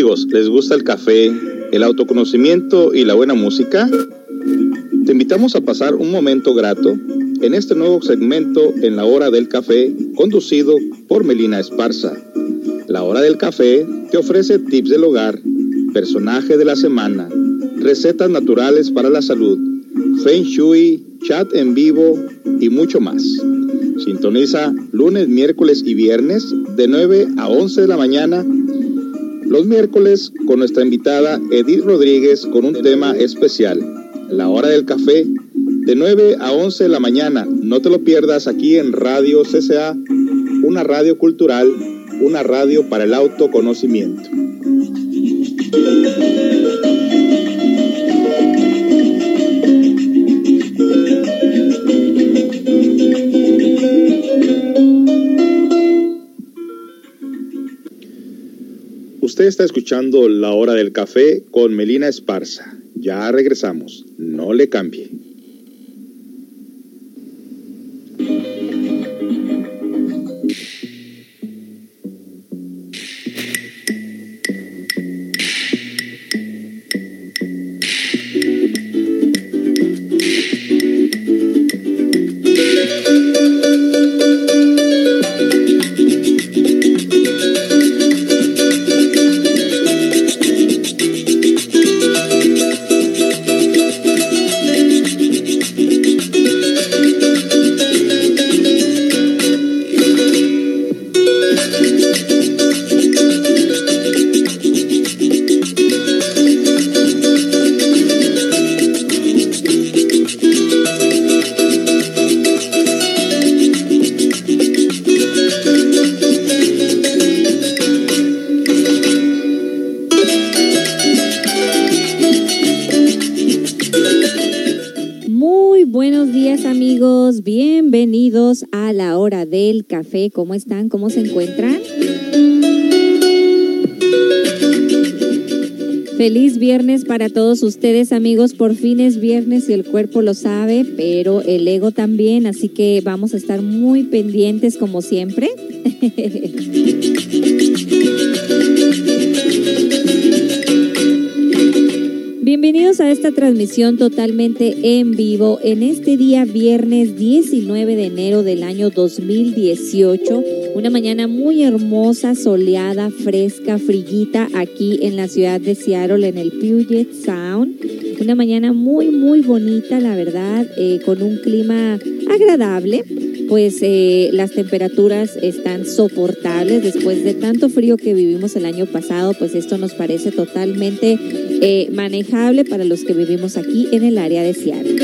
amigos, ¿les gusta el café, el autoconocimiento y la buena música? Te invitamos a pasar un momento grato en este nuevo segmento en la hora del café conducido por Melina Esparza. La hora del café te ofrece tips del hogar, personaje de la semana, recetas naturales para la salud, feng shui, chat en vivo y mucho más. Sintoniza lunes, miércoles y viernes de 9 a 11 de la mañana. Los miércoles con nuestra invitada Edith Rodríguez con un tema especial. La hora del café de 9 a 11 de la mañana. No te lo pierdas aquí en Radio CCA, una radio cultural, una radio para el autoconocimiento. Usted está escuchando La Hora del Café con Melina Esparza. Ya regresamos. No le cambie. Café. ¿Cómo están? ¿Cómo se encuentran? Feliz viernes para todos ustedes amigos, por fin es viernes y el cuerpo lo sabe, pero el ego también, así que vamos a estar muy pendientes como siempre. Bienvenidos a esta transmisión totalmente en vivo en este día viernes 19 de enero del año 2018. Una mañana muy hermosa, soleada, fresca, friguita aquí en la ciudad de Seattle, en el Puget Sound. Una mañana muy, muy bonita, la verdad, eh, con un clima agradable pues eh, las temperaturas están soportables después de tanto frío que vivimos el año pasado, pues esto nos parece totalmente eh, manejable para los que vivimos aquí en el área de Seattle.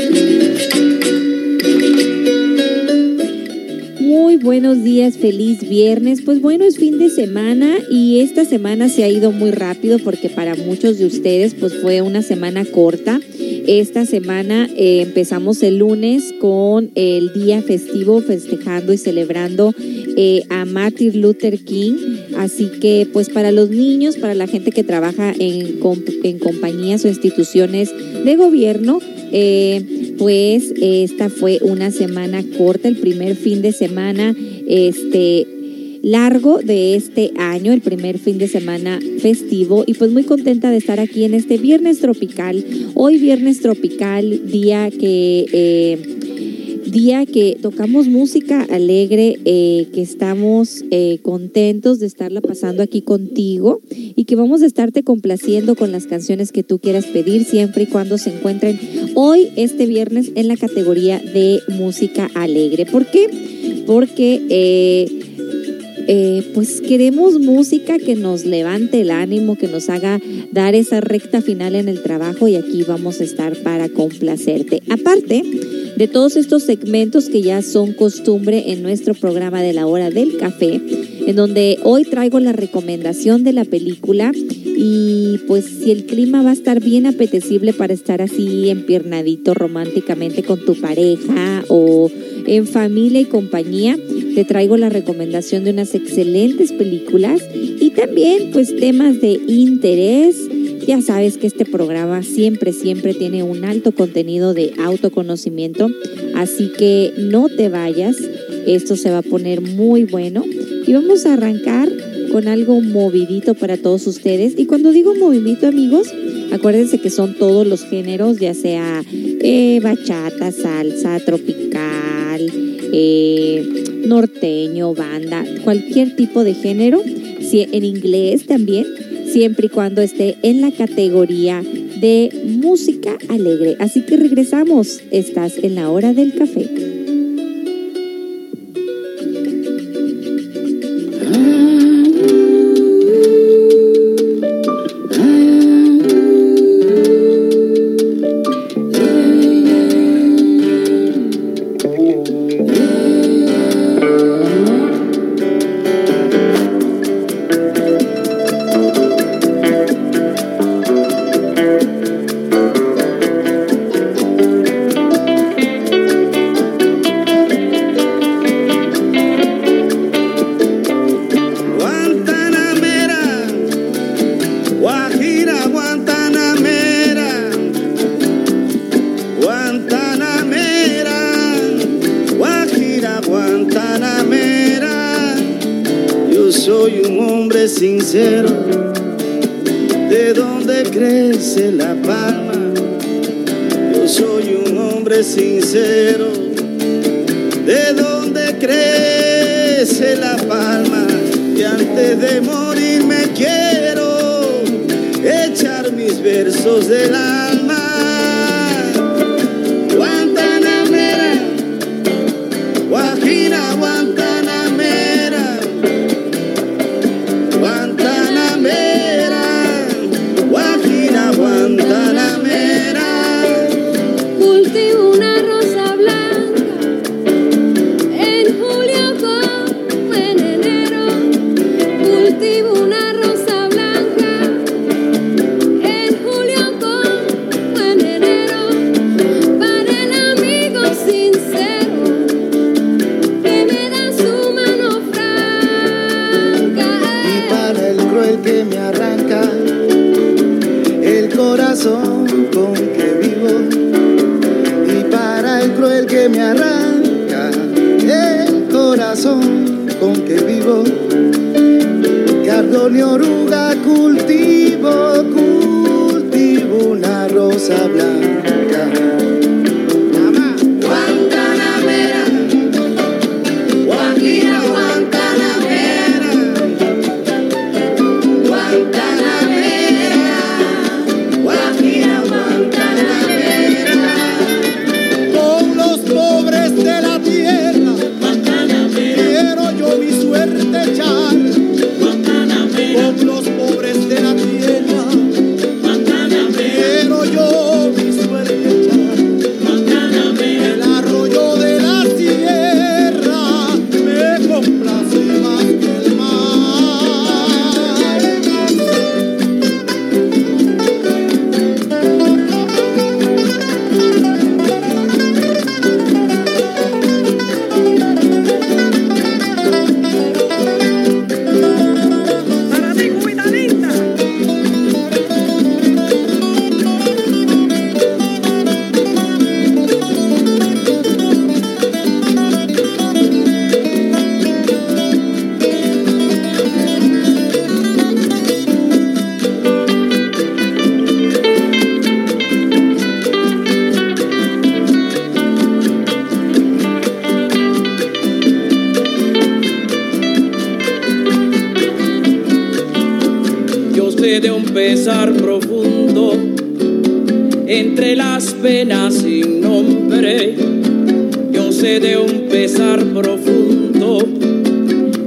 Muy buenos días, feliz viernes. Pues bueno, es fin de semana y esta semana se ha ido muy rápido porque para muchos de ustedes pues fue una semana corta. Esta semana eh, empezamos el lunes con el día festivo festejando y celebrando eh, a Martin Luther King. Así que pues para los niños, para la gente que trabaja en, en compañías o instituciones de gobierno, eh, pues esta fue una semana corta, el primer fin de semana este largo de este año, el primer fin de semana festivo y pues muy contenta de estar aquí en este viernes tropical. Hoy viernes tropical, día que... Eh, día que tocamos música alegre, eh, que estamos eh, contentos de estarla pasando aquí contigo y que vamos a estarte complaciendo con las canciones que tú quieras pedir siempre y cuando se encuentren hoy, este viernes, en la categoría de música alegre. ¿Por qué? Porque... eh, pues queremos música que nos levante el ánimo, que nos haga dar esa recta final en el trabajo y aquí vamos a estar para complacerte. Aparte de todos estos segmentos que ya son costumbre en nuestro programa de la hora del café, en donde hoy traigo la recomendación de la película y pues si el clima va a estar bien apetecible para estar así empiernadito románticamente con tu pareja o en familia y compañía, te traigo la recomendación de unas excelentes películas y también pues temas de interés. Ya sabes que este programa siempre, siempre tiene un alto contenido de autoconocimiento, así que no te vayas, esto se va a poner muy bueno y vamos a arrancar con algo movidito para todos ustedes. Y cuando digo movidito, amigos, acuérdense que son todos los géneros, ya sea eh, bachata, salsa, tropical, eh, norteño, banda, cualquier tipo de género, en inglés también, siempre y cuando esté en la categoría de música alegre. Así que regresamos, estás en la hora del café. nace de un pesar profundo entre las penas sin nombre. Yo sé de un pesar profundo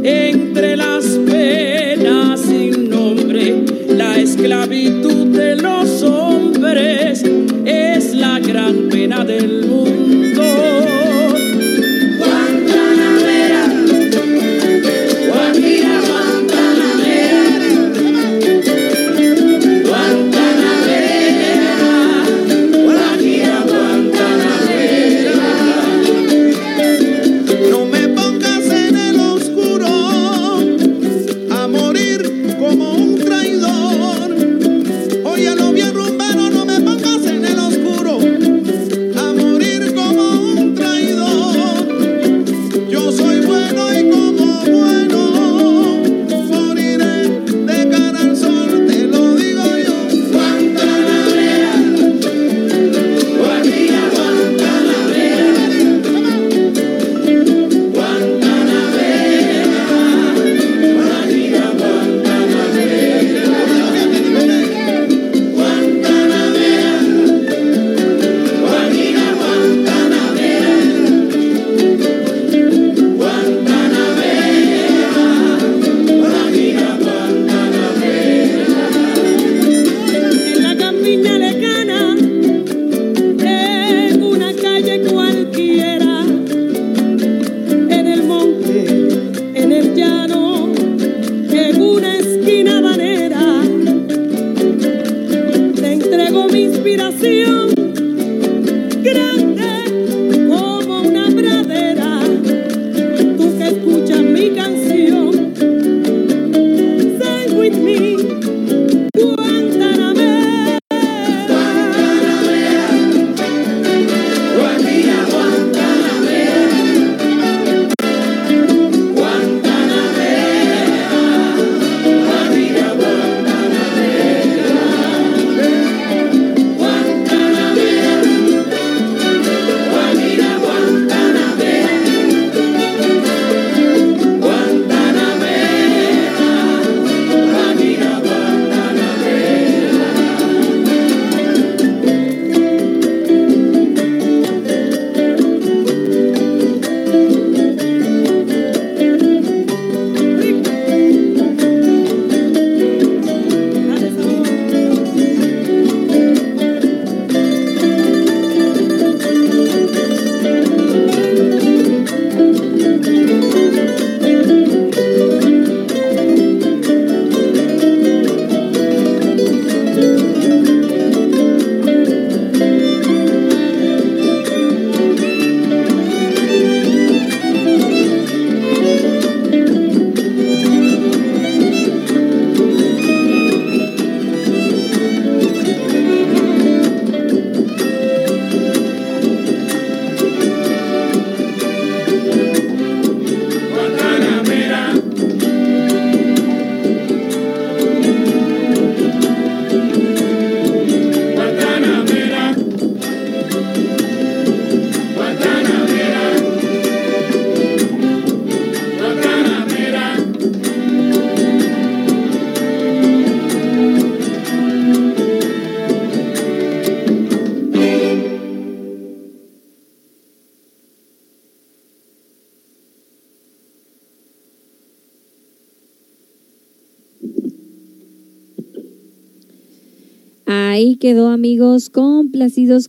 entre las penas sin nombre. La esclavitud de los hombres es la gran pena del mundo.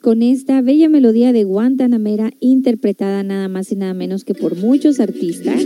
Con esta bella melodía de Guantanamera interpretada nada más y nada menos que por muchos artistas.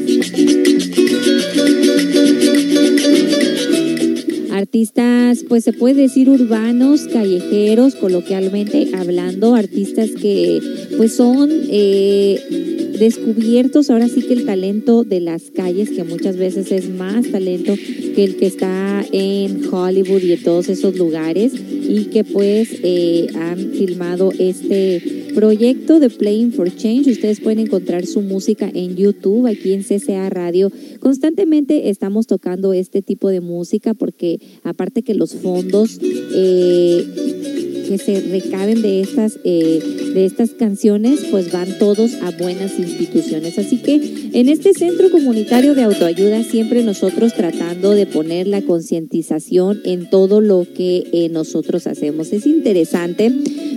Artistas, pues se puede decir urbanos, callejeros, coloquialmente hablando, artistas que pues son eh, descubiertos ahora sí que el talento de las calles, que muchas veces es más talento que el que está en Hollywood y en todos esos lugares y que pues eh, han filmado este proyecto de Playing for Change. Ustedes pueden encontrar su música en YouTube, aquí en CCA Radio. Constantemente estamos tocando este tipo de música porque aparte que los fondos eh, que se recaben de estas, eh, de estas canciones, pues van todos a buenas instituciones. Así que en este centro comunitario de autoayuda siempre nosotros tratando de poner la concientización en todo lo que eh, nosotros hacemos. Es interesante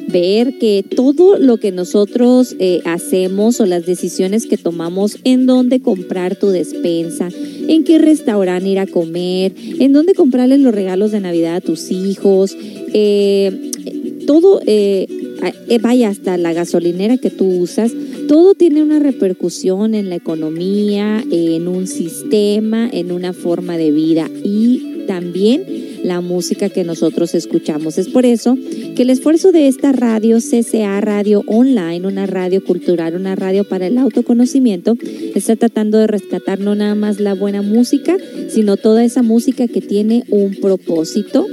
ver que todo lo que nosotros eh, hacemos o las decisiones que tomamos en dónde comprar tu despensa, en qué restaurante ir a comer, en dónde comprarles los regalos de Navidad a tus hijos, eh, todo, eh, eh, vaya hasta la gasolinera que tú usas, todo tiene una repercusión en la economía, en un sistema, en una forma de vida y también la música que nosotros escuchamos. Es por eso que el esfuerzo de esta radio, CCA Radio Online, una radio cultural, una radio para el autoconocimiento, está tratando de rescatar no nada más la buena música, sino toda esa música que tiene un propósito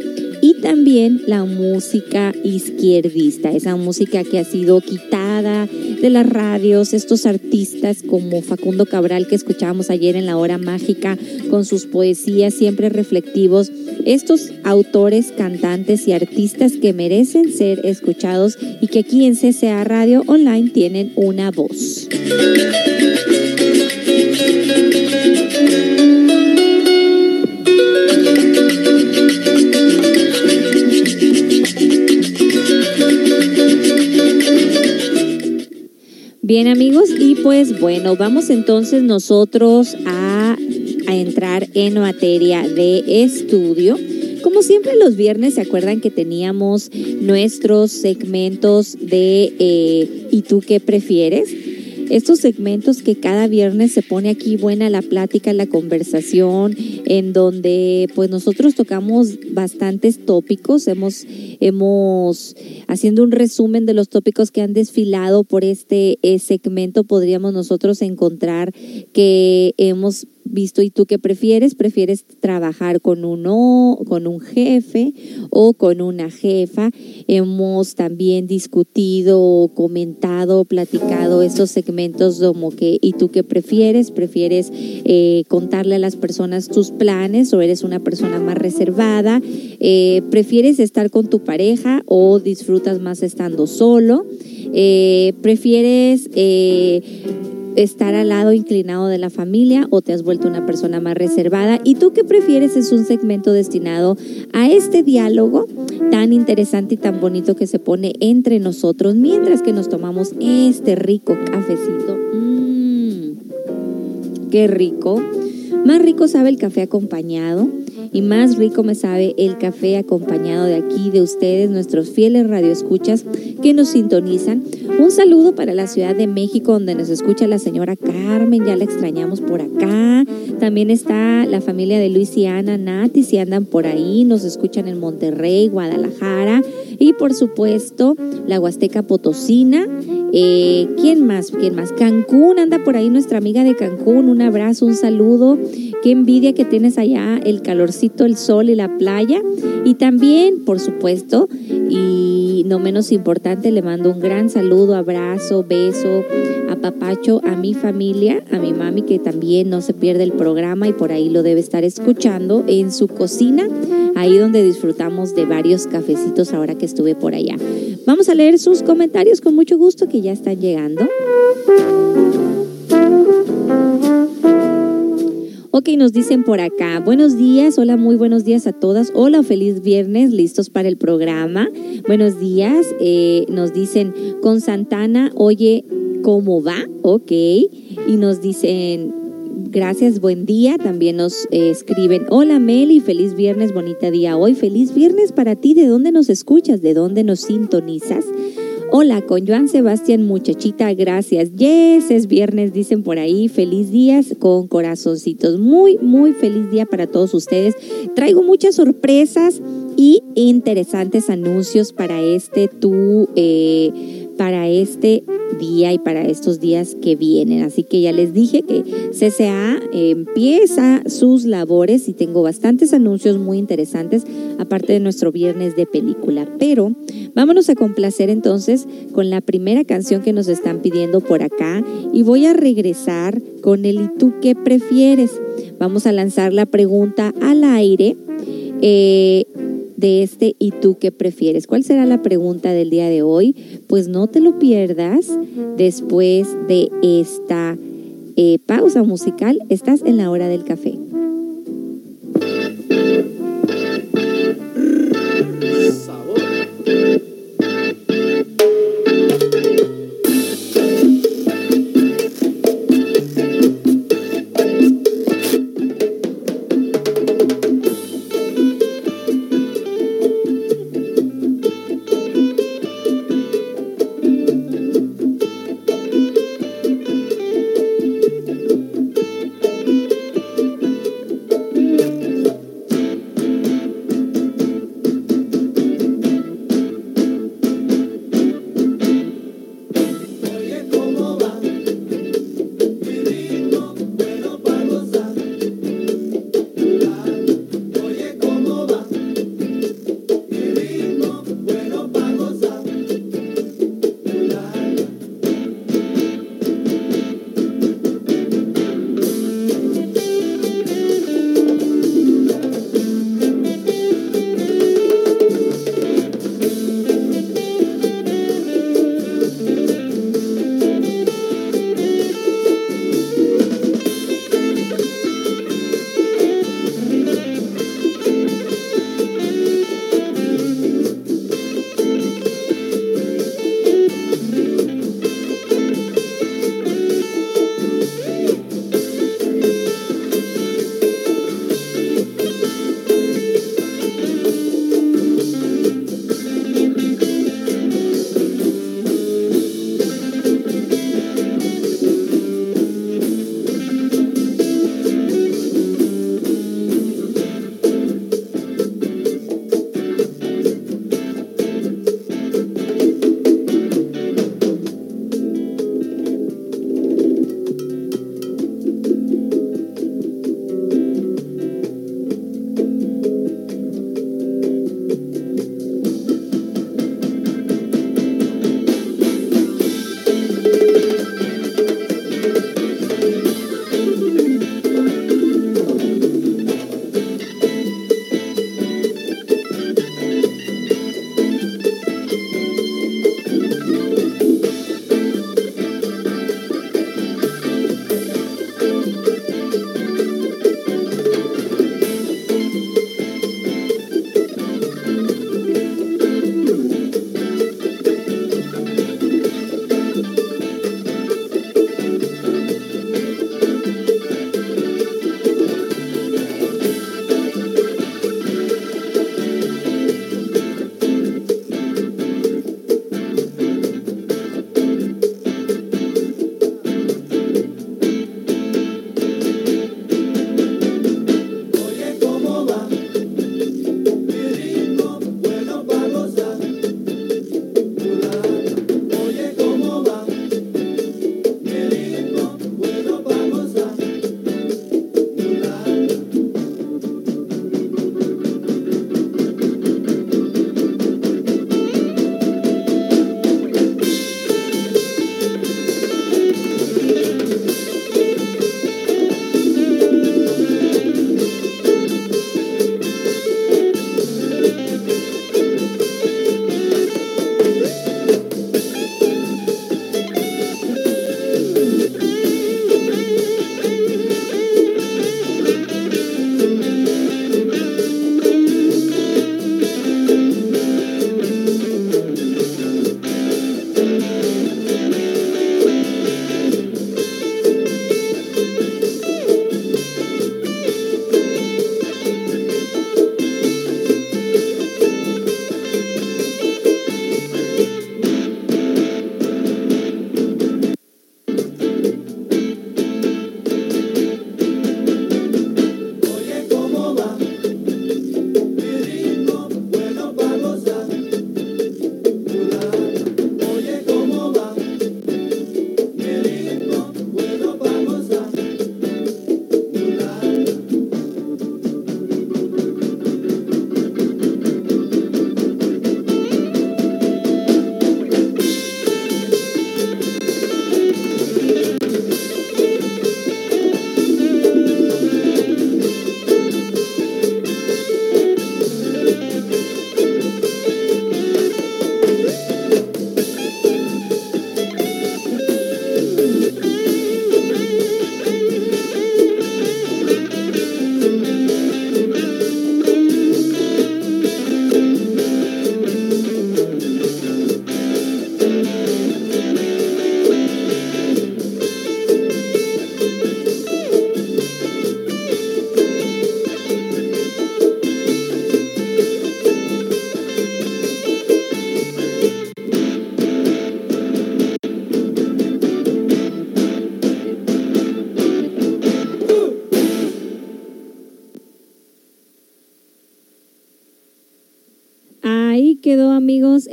y también la música izquierdista, esa música que ha sido quitada de las radios, estos artistas como Facundo Cabral que escuchábamos ayer en la hora mágica con sus poesías siempre reflectivos, estos autores, cantantes y artistas que merecen ser escuchados y que aquí en CCA Radio Online tienen una voz. Bien amigos, y pues bueno, vamos entonces nosotros a, entrar en materia de estudio. Como siempre los viernes, ¿se acuerdan que teníamos nuestros segmentos de eh, ¿y tú qué prefieres? Estos segmentos que cada viernes se pone aquí buena la plática, la conversación, en donde pues nosotros tocamos bastantes tópicos, hemos, hemos haciendo un resumen de los tópicos que han desfilado por este eh, segmento, podríamos nosotros encontrar que hemos visto y tú qué prefieres? ¿Prefieres trabajar con uno, con un jefe o con una jefa? Hemos también discutido, comentado, platicado estos segmentos como que ¿y tú qué prefieres? ¿Prefieres eh, contarle a las personas tus planes o eres una persona más reservada? Eh, ¿Prefieres estar con tu pareja o disfrutas más estando solo? Eh, ¿Prefieres estar al lado inclinado de la familia o te has vuelto una persona más reservada. ¿Y tú qué prefieres? Es un segmento destinado a este diálogo tan interesante y tan bonito que se pone entre nosotros mientras que nos tomamos este rico cafecito. Mmm, qué rico. Más rico sabe el café acompañado y más rico me sabe el café acompañado de aquí, de ustedes, nuestros fieles radioescuchas que nos sintonizan. Un saludo para la Ciudad de México, donde nos escucha la señora Carmen, ya la extrañamos por acá. También está la familia de Luis y Ana Nati, si andan por ahí, nos escuchan en Monterrey, Guadalajara y por supuesto la Huasteca Potosina. Eh, ¿Quién más? ¿Quién más? Cancún, anda por ahí nuestra amiga de Cancún. Un abrazo, un saludo. Qué envidia que tienes allá, el calorcito, el sol y la playa. Y también, por supuesto, y no menos importante, le mando un gran saludo, abrazo, beso, a Papacho, a mi familia, a mi mami que también no se pierde el programa y por ahí lo debe estar escuchando en su cocina, ahí donde disfrutamos de varios cafecitos ahora que estuve por allá. Vamos a leer sus comentarios con mucho gusto que ya están llegando. Ok, nos dicen por acá, buenos días, hola, muy buenos días a todas, hola, feliz viernes, listos para el programa. Buenos días, eh, nos dicen con Santana, oye, ¿cómo va? Ok, y nos dicen, gracias, buen día, también nos eh, escriben, hola Meli, feliz viernes, bonita día hoy, feliz viernes para ti, ¿de dónde nos escuchas? ¿De dónde nos sintonizas? Hola, con Joan Sebastián, muchachita, gracias. Yes, es viernes, dicen por ahí. Feliz días con corazoncitos. Muy, muy feliz día para todos ustedes. Traigo muchas sorpresas y interesantes anuncios para este tu, eh, para este día y para estos días que vienen. Así que ya les dije que CCA empieza sus labores y tengo bastantes anuncios muy interesantes, aparte de nuestro viernes de película. Pero vámonos a complacer entonces con la primera canción que nos están pidiendo por acá y voy a regresar con el ¿y tú qué prefieres? Vamos a lanzar la pregunta al aire. Eh, este ¿y tú qué prefieres? ¿Cuál será la pregunta del día de hoy? Pues no te lo pierdas después de esta eh, pausa musical. Estás en la hora del café.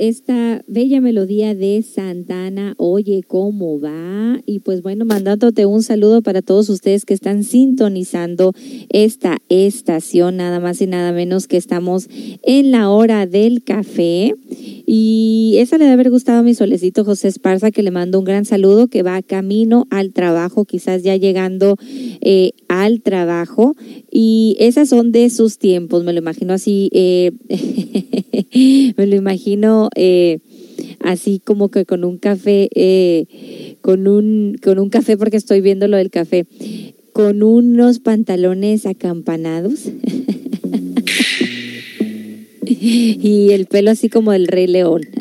Esta bella melodía de Santana, Oye, ¿cómo va? Y pues bueno, mandándote un saludo para todos ustedes que están sintonizando esta estación, nada más y nada menos que estamos en la hora del café. Y esa le debe haber gustado a mi solecito José Esparza, que le mando un gran saludo, que va camino al trabajo, quizás ya llegando eh, al trabajo. Y esas son de sus tiempos, me lo imagino así, eh, me lo imagino eh, así como que con un café, con, un, con un café, porque estoy viendo lo del café, con unos pantalones acampanados. y el pelo así como el rey león.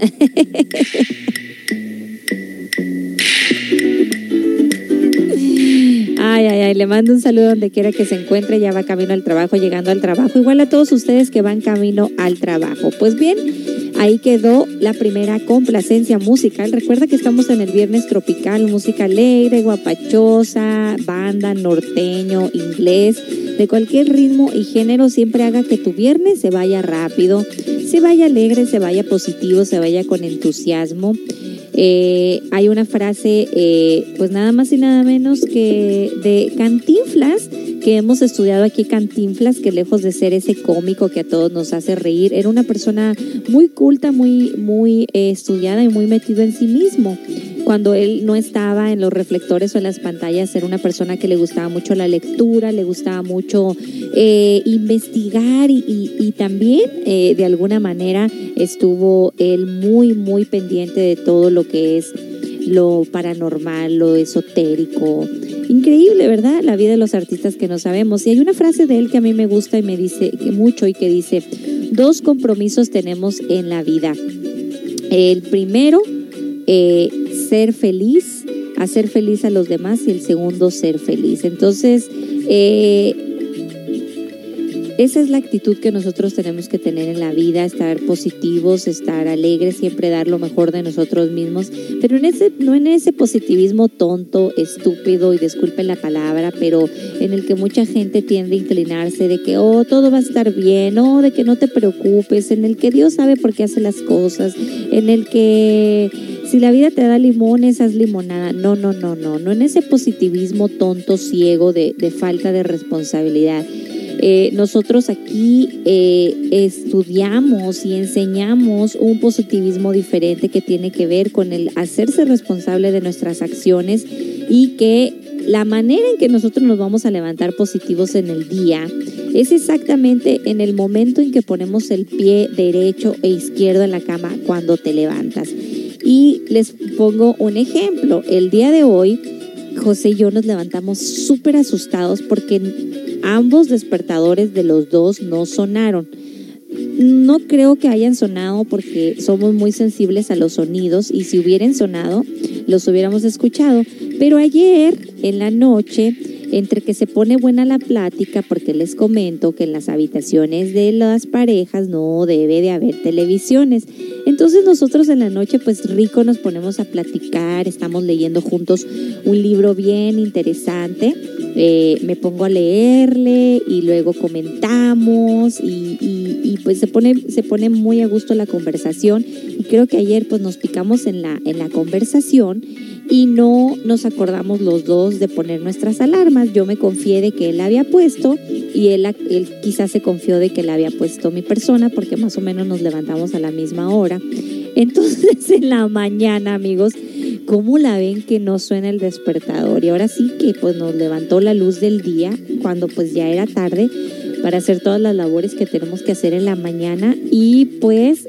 Ay, ay, ay, le mando un saludo donde quiera que se encuentre, ya va camino al trabajo, llegando al trabajo, igual a todos ustedes que van camino al trabajo. Pues bien, ahí quedó la primera complacencia musical. Recuerda que estamos en el viernes tropical, música alegre, guapachosa, banda, norteño, inglés, de cualquier ritmo y género, siempre haga que tu viernes se vaya rápido, se vaya alegre, se vaya positivo, se vaya con entusiasmo. Eh, hay una frase, eh, pues nada más y nada menos que de Cantinflas, que hemos estudiado aquí Cantinflas, que lejos de ser ese cómico que a todos nos hace reír, era una persona muy culta, muy, muy eh, estudiada y muy metido en sí mismo cuando él no estaba en los reflectores o en las pantallas, era una persona que le gustaba mucho la lectura, le gustaba mucho eh, investigar y, también eh, de alguna manera estuvo él muy, muy pendiente de todo lo que es lo paranormal, lo esotérico. Increíble, ¿verdad? La vida de los artistas que no sabemos. Y hay una frase de él que a mí me gusta y me dice mucho y que dice, dos compromisos tenemos en la vida. El primero, eh, ser feliz, hacer feliz a los demás y el segundo ser feliz. Entonces, eh, esa es la actitud que nosotros tenemos que tener en la vida, estar positivos, estar alegres, siempre dar lo mejor de nosotros mismos, pero en ese, no en ese positivismo tonto, estúpido y disculpen la palabra, pero en el que mucha gente tiende a inclinarse de que, oh, todo va a estar bien, oh, de que no te preocupes, en el que Dios sabe por qué hace las cosas, en el que si la vida te da limones, haz limonada. No, no, no, no, no en ese positivismo tonto, ciego, de, de falta de responsabilidad. Eh, nosotros aquí eh, estudiamos y enseñamos un positivismo diferente que tiene que ver con el hacerse responsable de nuestras acciones y que la manera en que nosotros nos vamos a levantar positivos en el día es exactamente en el momento en que ponemos el pie derecho e izquierdo en la cama cuando te levantas. Y les pongo un ejemplo. El día de hoy, José y yo nos levantamos súper asustados porque Ambos despertadores de los dos no sonaron. No creo que hayan sonado porque somos muy sensibles a los sonidos y si hubieran sonado, los hubiéramos escuchado. Pero ayer en la noche entre que se pone buena la plática, porque les comento que en las habitaciones de las parejas no debe de haber televisiones. Entonces nosotros en la noche pues rico nos ponemos a platicar, estamos leyendo juntos un libro bien interesante, eh, me pongo a leerle y luego comentamos y, y, pues se pone, se pone muy a gusto la conversación y creo que ayer pues nos picamos en la, en la conversación y no nos acordamos los dos de poner nuestras alarmas. Yo me confié de que él había puesto y él, él quizás se confió de que la había puesto mi persona porque más o menos nos levantamos a la misma hora. Entonces en la mañana, amigos, ¿cómo la ven que no suena el despertador? Y ahora sí que pues nos levantó la luz del día cuando pues ya era tarde para hacer todas las labores que tenemos que hacer en la mañana y pues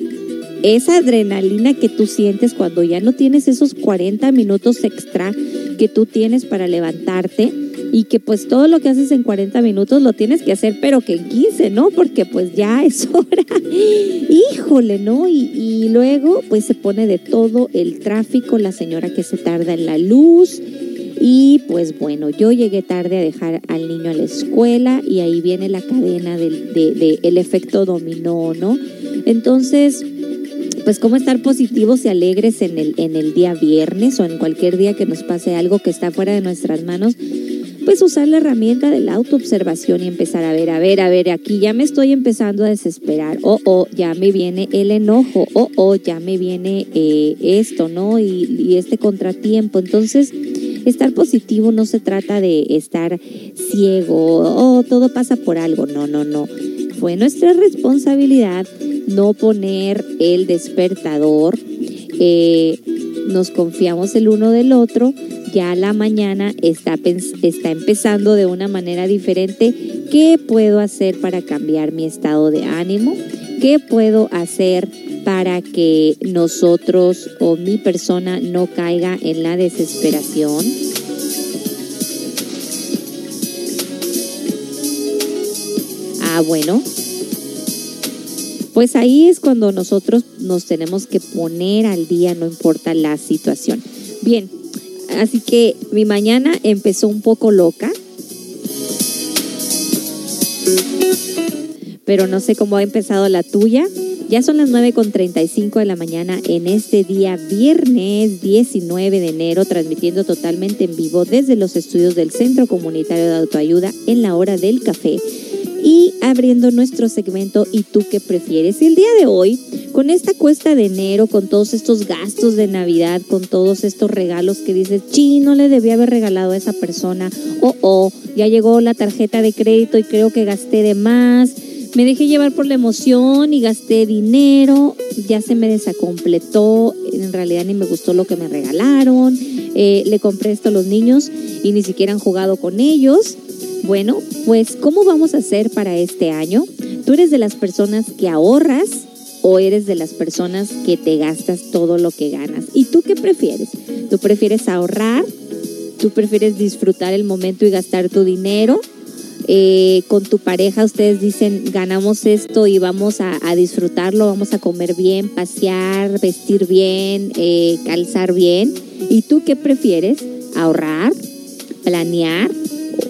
esa adrenalina que tú sientes cuando ya no tienes esos 40 minutos extra que tú tienes para levantarte y que pues todo lo que haces en 40 minutos lo tienes que hacer pero que en 15, ¿no? Porque pues ya es hora. Híjole, ¿no? Y, luego pues se pone de todo el tráfico, la señora que se tarda en la luz. Y pues bueno, yo llegué tarde a dejar al niño a la escuela y ahí viene la cadena del de, el efecto dominó, ¿no? Entonces, pues cómo estar positivos y alegres en el, en el día viernes o en cualquier día que nos pase algo que está fuera de nuestras manos, pues usar la herramienta de la autoobservación y empezar a ver, a ver, a ver, aquí ya me estoy empezando a desesperar, oh, oh, ya me viene el enojo, oh, oh, ya me viene eh, esto, ¿no? Y, y este contratiempo. Entonces, estar positivo no se trata de estar ciego, o todo pasa por algo, no, no, no. Fue nuestra responsabilidad no poner el despertador. Eh, nos confiamos el uno del otro, ya la mañana está, está empezando de una manera diferente. ¿Qué puedo hacer para cambiar mi estado de ánimo? ¿Qué puedo hacer para que nosotros o mi persona no caiga en la desesperación? Ah, bueno, pues ahí es cuando nosotros nos tenemos que poner al día, no importa la situación. Bien, así que mi mañana empezó un poco loca, pero no sé cómo ha empezado la tuya. Ya son las 9.35 de la mañana en este día, viernes 19 de enero, transmitiendo totalmente en vivo desde los estudios del Centro Comunitario de Autoayuda en la hora del café y abriendo nuestro segmento ¿Y tú qué prefieres? Y el día de hoy, con esta cuesta de enero, con todos estos gastos de Navidad, con todos estos regalos que dices, chi, no le debía haber regalado a esa persona, o oh, ya llegó la tarjeta de crédito y creo que gasté de más, me dejé llevar por la emoción y gasté dinero, ya se me desacompletó, en realidad ni me gustó lo que me regalaron, eh, le compré esto a los niños y ni siquiera han jugado con ellos bueno, pues ¿cómo vamos a hacer para este año? ¿Tú eres de las personas que ahorras o eres de las personas que te gastas todo lo que ganas? ¿Y tú qué prefieres? ¿Tú prefieres ahorrar? ¿Tú prefieres disfrutar el momento y gastar tu dinero? Eh, con tu pareja ustedes dicen ganamos esto y vamos a, disfrutarlo, vamos a comer bien, pasear, vestir bien, eh, calzar bien. ¿Y tú qué prefieres? ¿Ahorrar? ¿Planear?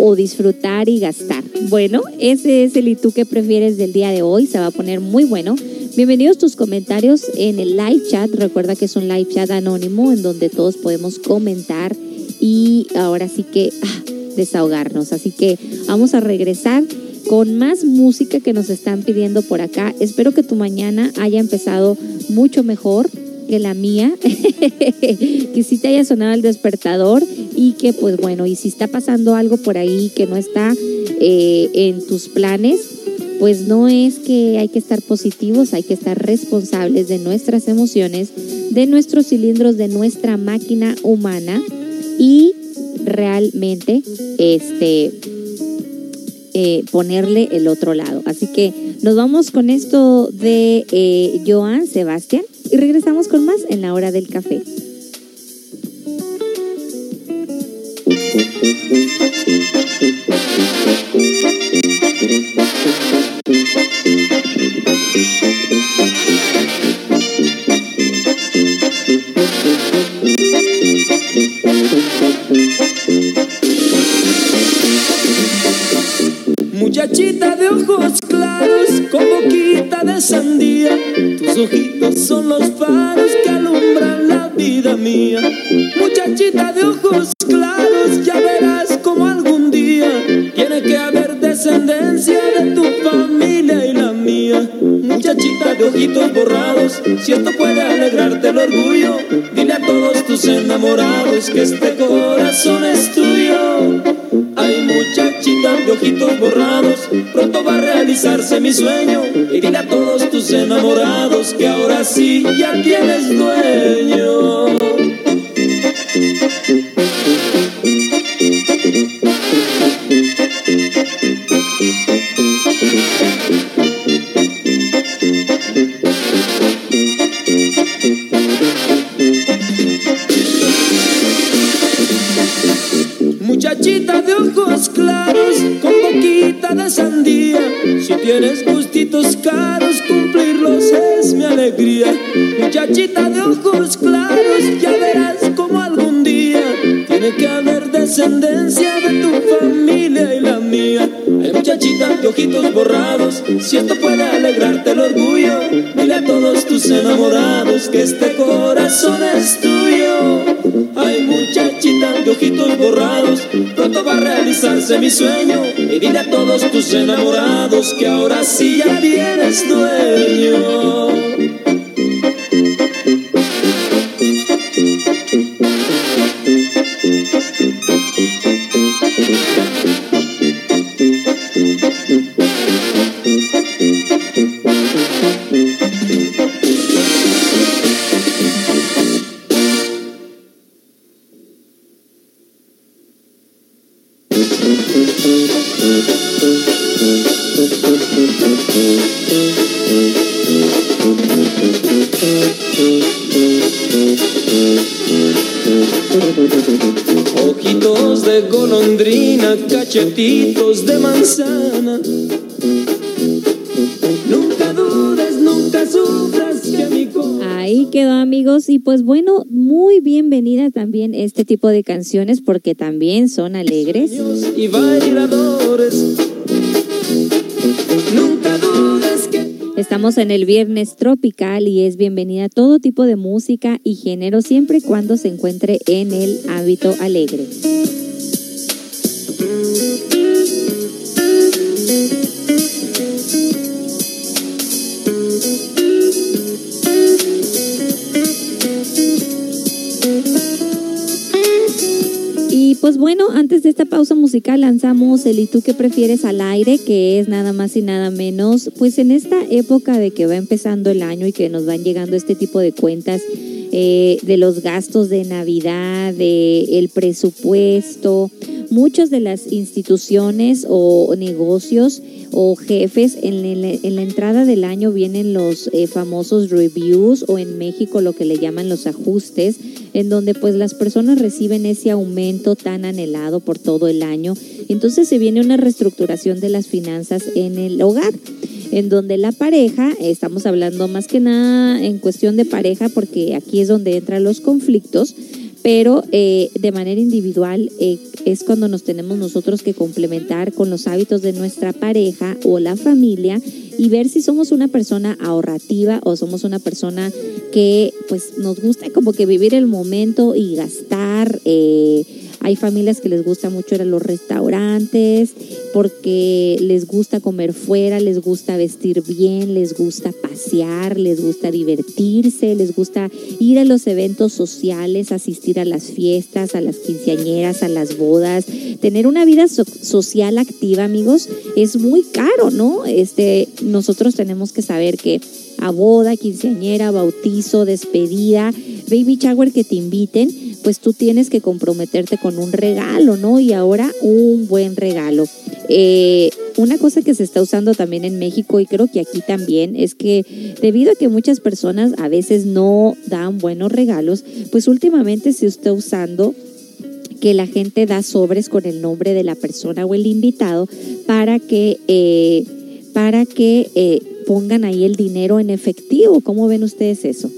O disfrutar y gastar. Bueno, ese es el y tú que prefieres del día de hoy. Se va a poner muy bueno. Bienvenidos tus comentarios en el live chat. Recuerda que es un live chat anónimo en donde todos podemos comentar y ahora sí que ah, desahogarnos. Así que vamos a regresar con más música que nos están pidiendo por acá. Espero que tu mañana haya empezado mucho mejor que la mía, que sí te haya sonado el despertador y que pues bueno, y si está pasando algo por ahí que no está eh, en tus planes, pues no es que hay que estar positivos, hay que estar responsables de nuestras emociones, de nuestros cilindros, de nuestra máquina humana y realmente este eh, ponerle el otro lado. Así que nos vamos con esto de eh, Joan Sebastián y regresamos con más en la hora del café. Muchachita de ojos sandía, tus ojitos son los faros que alumbran la vida mía. Muchachita de ojos claros, ya verás como algún día tiene que haber descendencia de tu familia y la mía. Muchachita de ojitos borrados, si esto puede alegrarte el orgullo, dile a todos tus enamorados que este corazón es tuyo. Muchachita de ojitos borrados, pronto va a realizarse mi sueño. Y dile a todos tus enamorados que ahora sí ya tienes dueño. Tienes gustitos caros, cumplirlos es mi alegría. Muchachita de ojos claros, ya verás como algún día tiene que haber descendencia de tu familia y la mía. Hay muchachita de ojitos borrados, si esto puede alegrarte el orgullo, dile a todos tus enamorados que este corazón es tuyo. De ojitos borrados. Pronto va a realizarse mi sueño. Y dile a todos tus enamorados que ahora sí ya tienes dueño. Pues bueno, muy bienvenida también este tipo de canciones porque también son alegres. y bailadores. Nunca dudes que Estamos en el viernes tropical y es bienvenida a todo tipo de música y género siempre y cuando se encuentre en el hábito alegre. Pues bueno, antes de esta pausa musical lanzamos el ¿Y tú qué prefieres al aire? que es nada más y nada menos, pues en esta época de que va empezando el año y que nos van llegando este tipo de cuentas eh, de los gastos de Navidad, de el presupuesto, muchas de las instituciones o negocios o jefes en, la entrada del año vienen los eh, famosos reviews o en México lo que le llaman los ajustes en donde pues las personas reciben ese aumento tan anhelado por todo el año. Entonces se viene una reestructuración de las finanzas en el hogar en donde la pareja, estamos hablando más que nada en cuestión de pareja, porque aquí es donde entran los conflictos, pero eh, de manera individual eh, es cuando nos tenemos nosotros que complementar con los hábitos de nuestra pareja o la familia y ver si somos una persona ahorrativa o somos una persona que pues nos gusta como que vivir el momento y gastar. eh, hay familias que les gusta mucho ir a los restaurantes porque les gusta comer fuera, les gusta vestir bien, les gusta pasear, les gusta divertirse, les gusta ir a los eventos sociales, asistir a las fiestas, a las quinceañeras, a las bodas. Tener una vida so- social activa, amigos, es muy caro, ¿no? Este, nosotros tenemos que saber que a boda, quinceañera, bautizo, despedida, baby shower que te inviten, pues tú tienes que comprometerte con un regalo, ¿no? Y ahora un buen regalo. Eh, una cosa que se está usando también en México y creo que aquí también es que debido a que muchas personas a veces no dan buenos regalos, pues últimamente se está usando que la gente da sobres con el nombre de la persona o el invitado para que eh, para que eh, pongan ahí el dinero en efectivo. ¿Cómo ven ustedes eso?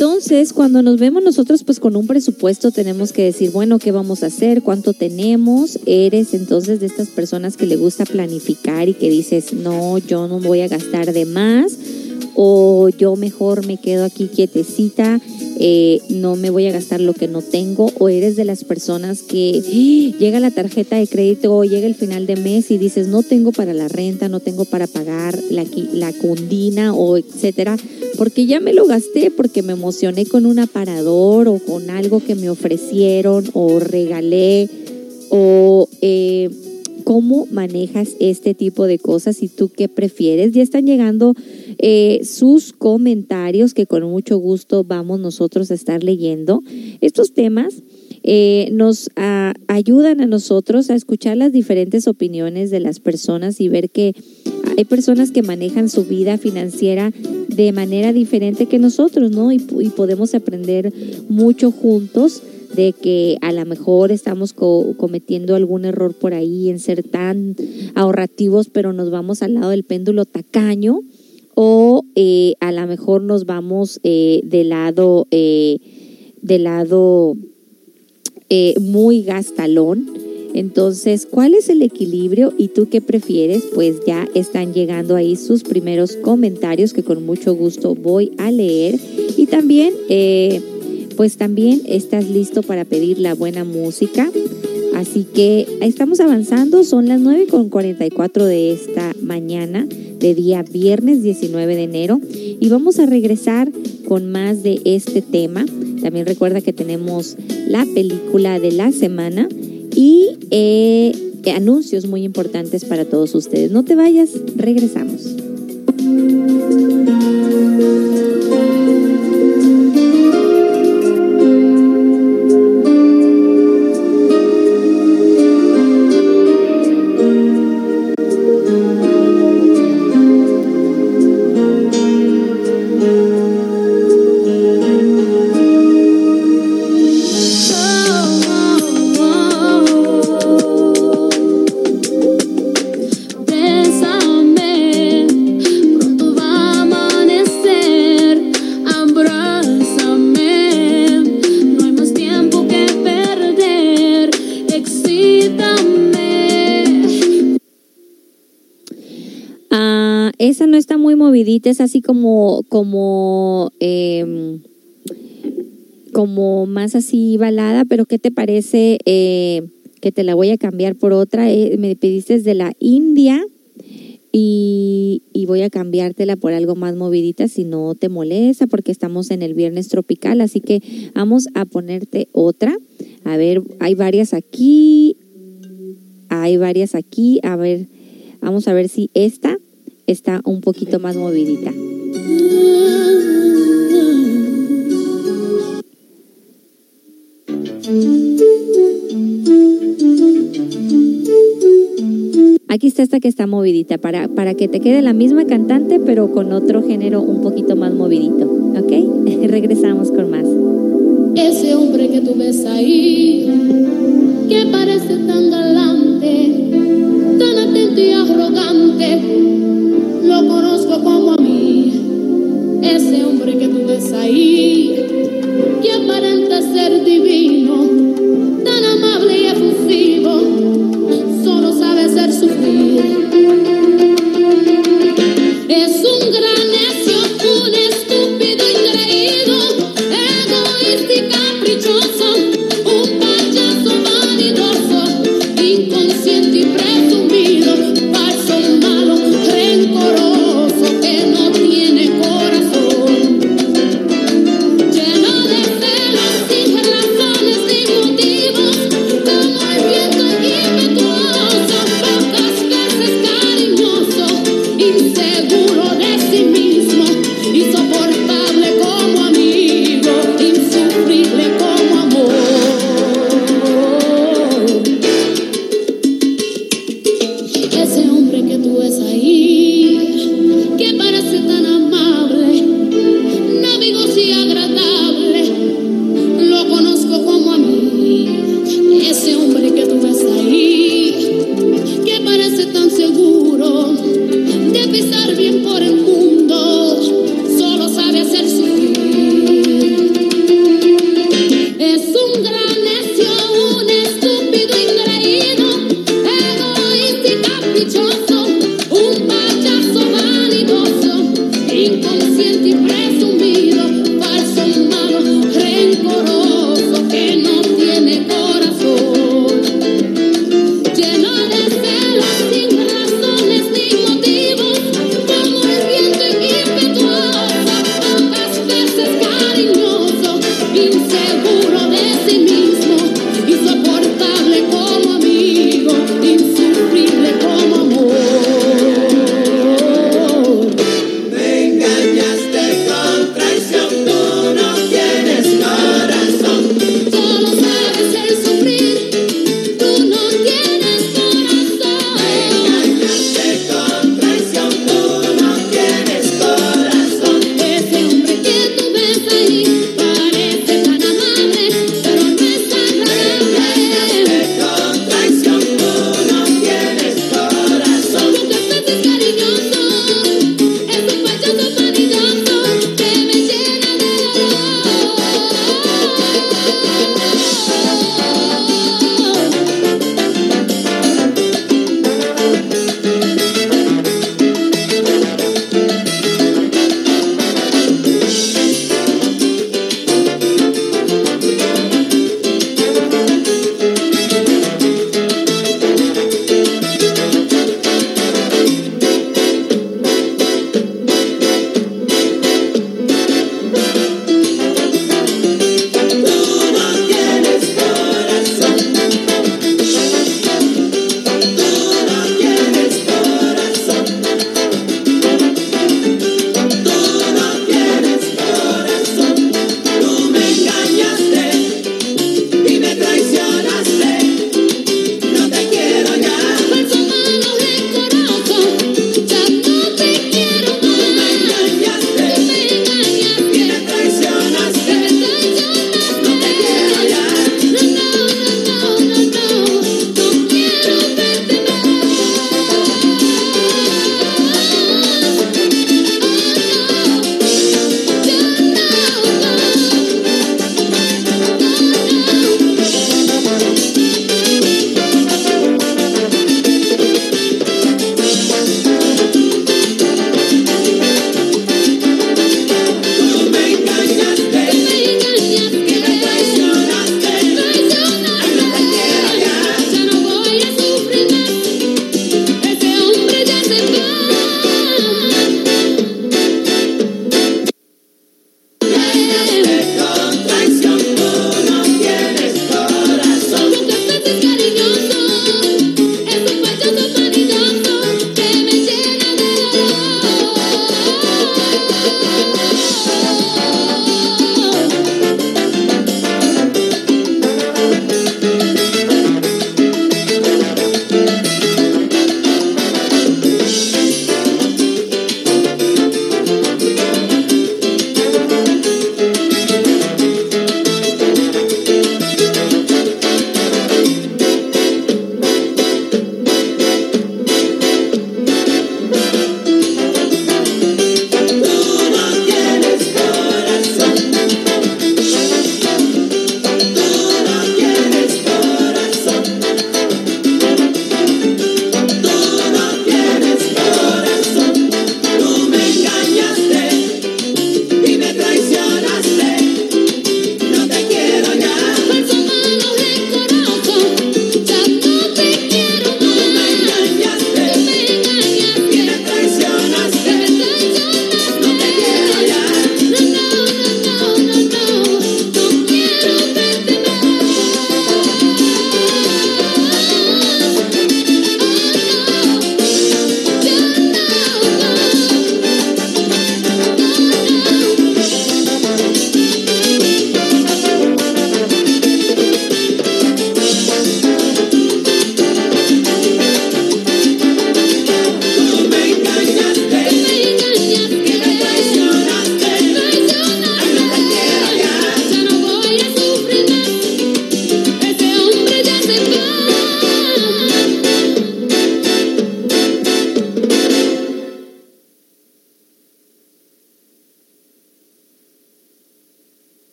Entonces, cuando nos vemos nosotros, pues con un presupuesto tenemos que decir, bueno, ¿qué vamos a hacer? ¿Cuánto tenemos? Eres entonces de estas personas que le gusta planificar y que dices, no, yo no voy a gastar de más o yo mejor me quedo aquí quietecita, eh, no me voy a gastar lo que no tengo, o eres de las personas que ¡ah! llega la tarjeta de crédito o llega el final de mes y dices, no tengo para la renta, no tengo para pagar la, la condina o etcétera, porque ya me lo gasté, porque me emocioné con un aparador o con algo que me ofrecieron o regalé o... eh, ¿Cómo manejas este tipo de cosas y tú qué prefieres? Ya están llegando eh, sus comentarios que con mucho gusto vamos nosotros a estar leyendo. Estos temas eh, nos ah, ayudan a nosotros a escuchar las diferentes opiniones de las personas y ver que hay personas que manejan su vida financiera de manera diferente que nosotros, ¿no? Y, y podemos aprender mucho juntos de que a lo mejor estamos co- cometiendo algún error por ahí en ser tan ahorrativos, pero nos vamos al lado del péndulo tacaño o eh, a lo mejor nos vamos eh, del lado eh, lado eh, muy gastalón. Entonces, ¿cuál es el equilibrio y tú qué prefieres? Pues ya están llegando ahí sus primeros comentarios que con mucho gusto voy a leer. Y también, pues también estás listo para pedir la buena música. Así que estamos avanzando, son las 9 con 44 de esta mañana, de día viernes 19 de enero, y vamos a regresar con más de este tema. También recuerda que tenemos la película de la semana y eh, anuncios muy importantes para todos ustedes. No te vayas, regresamos. Es así como, como, em, como más así balada, pero ¿qué te parece eh, que te la voy a cambiar por otra? Eh, me pediste de la India y, y, voy a cambiártela por algo más movidita si no te molesta porque estamos en el viernes tropical, así que vamos a ponerte otra. A ver, hay varias aquí, hay varias aquí, a ver, vamos a ver si esta está un poquito más movidita. Aquí está esta que está movidita, para, para que te quede la misma cantante, pero con otro género un poquito más movidito. ¿Ok? Regresamos con más. Ese hombre que tú ves ahí, que parece tan galante, tan atento y arrogante lo conozco como a mí. Ese hombre que tú ves ahí, que aparenta ser divino, tan amable y efusivo, solo sabe ser sufrir.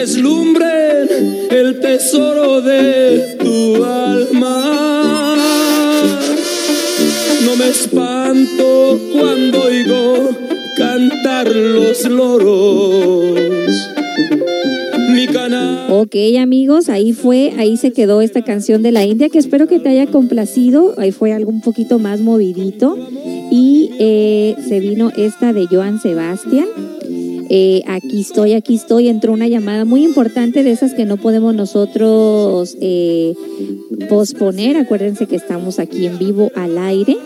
Deslumbren el tesoro de tu alma. No me espanto cuando oigo cantar los loros. Ok amigos, ahí fue, ahí se quedó esta canción de la India que espero que te haya complacido. Ahí fue algo un poquito más movidito. Y eh, se vino esta de Joan Sebastián. Eh, aquí estoy, aquí estoy. Entró una llamada muy importante de esas que no podemos nosotros eh, posponer. Acuérdense que estamos aquí en vivo al aire.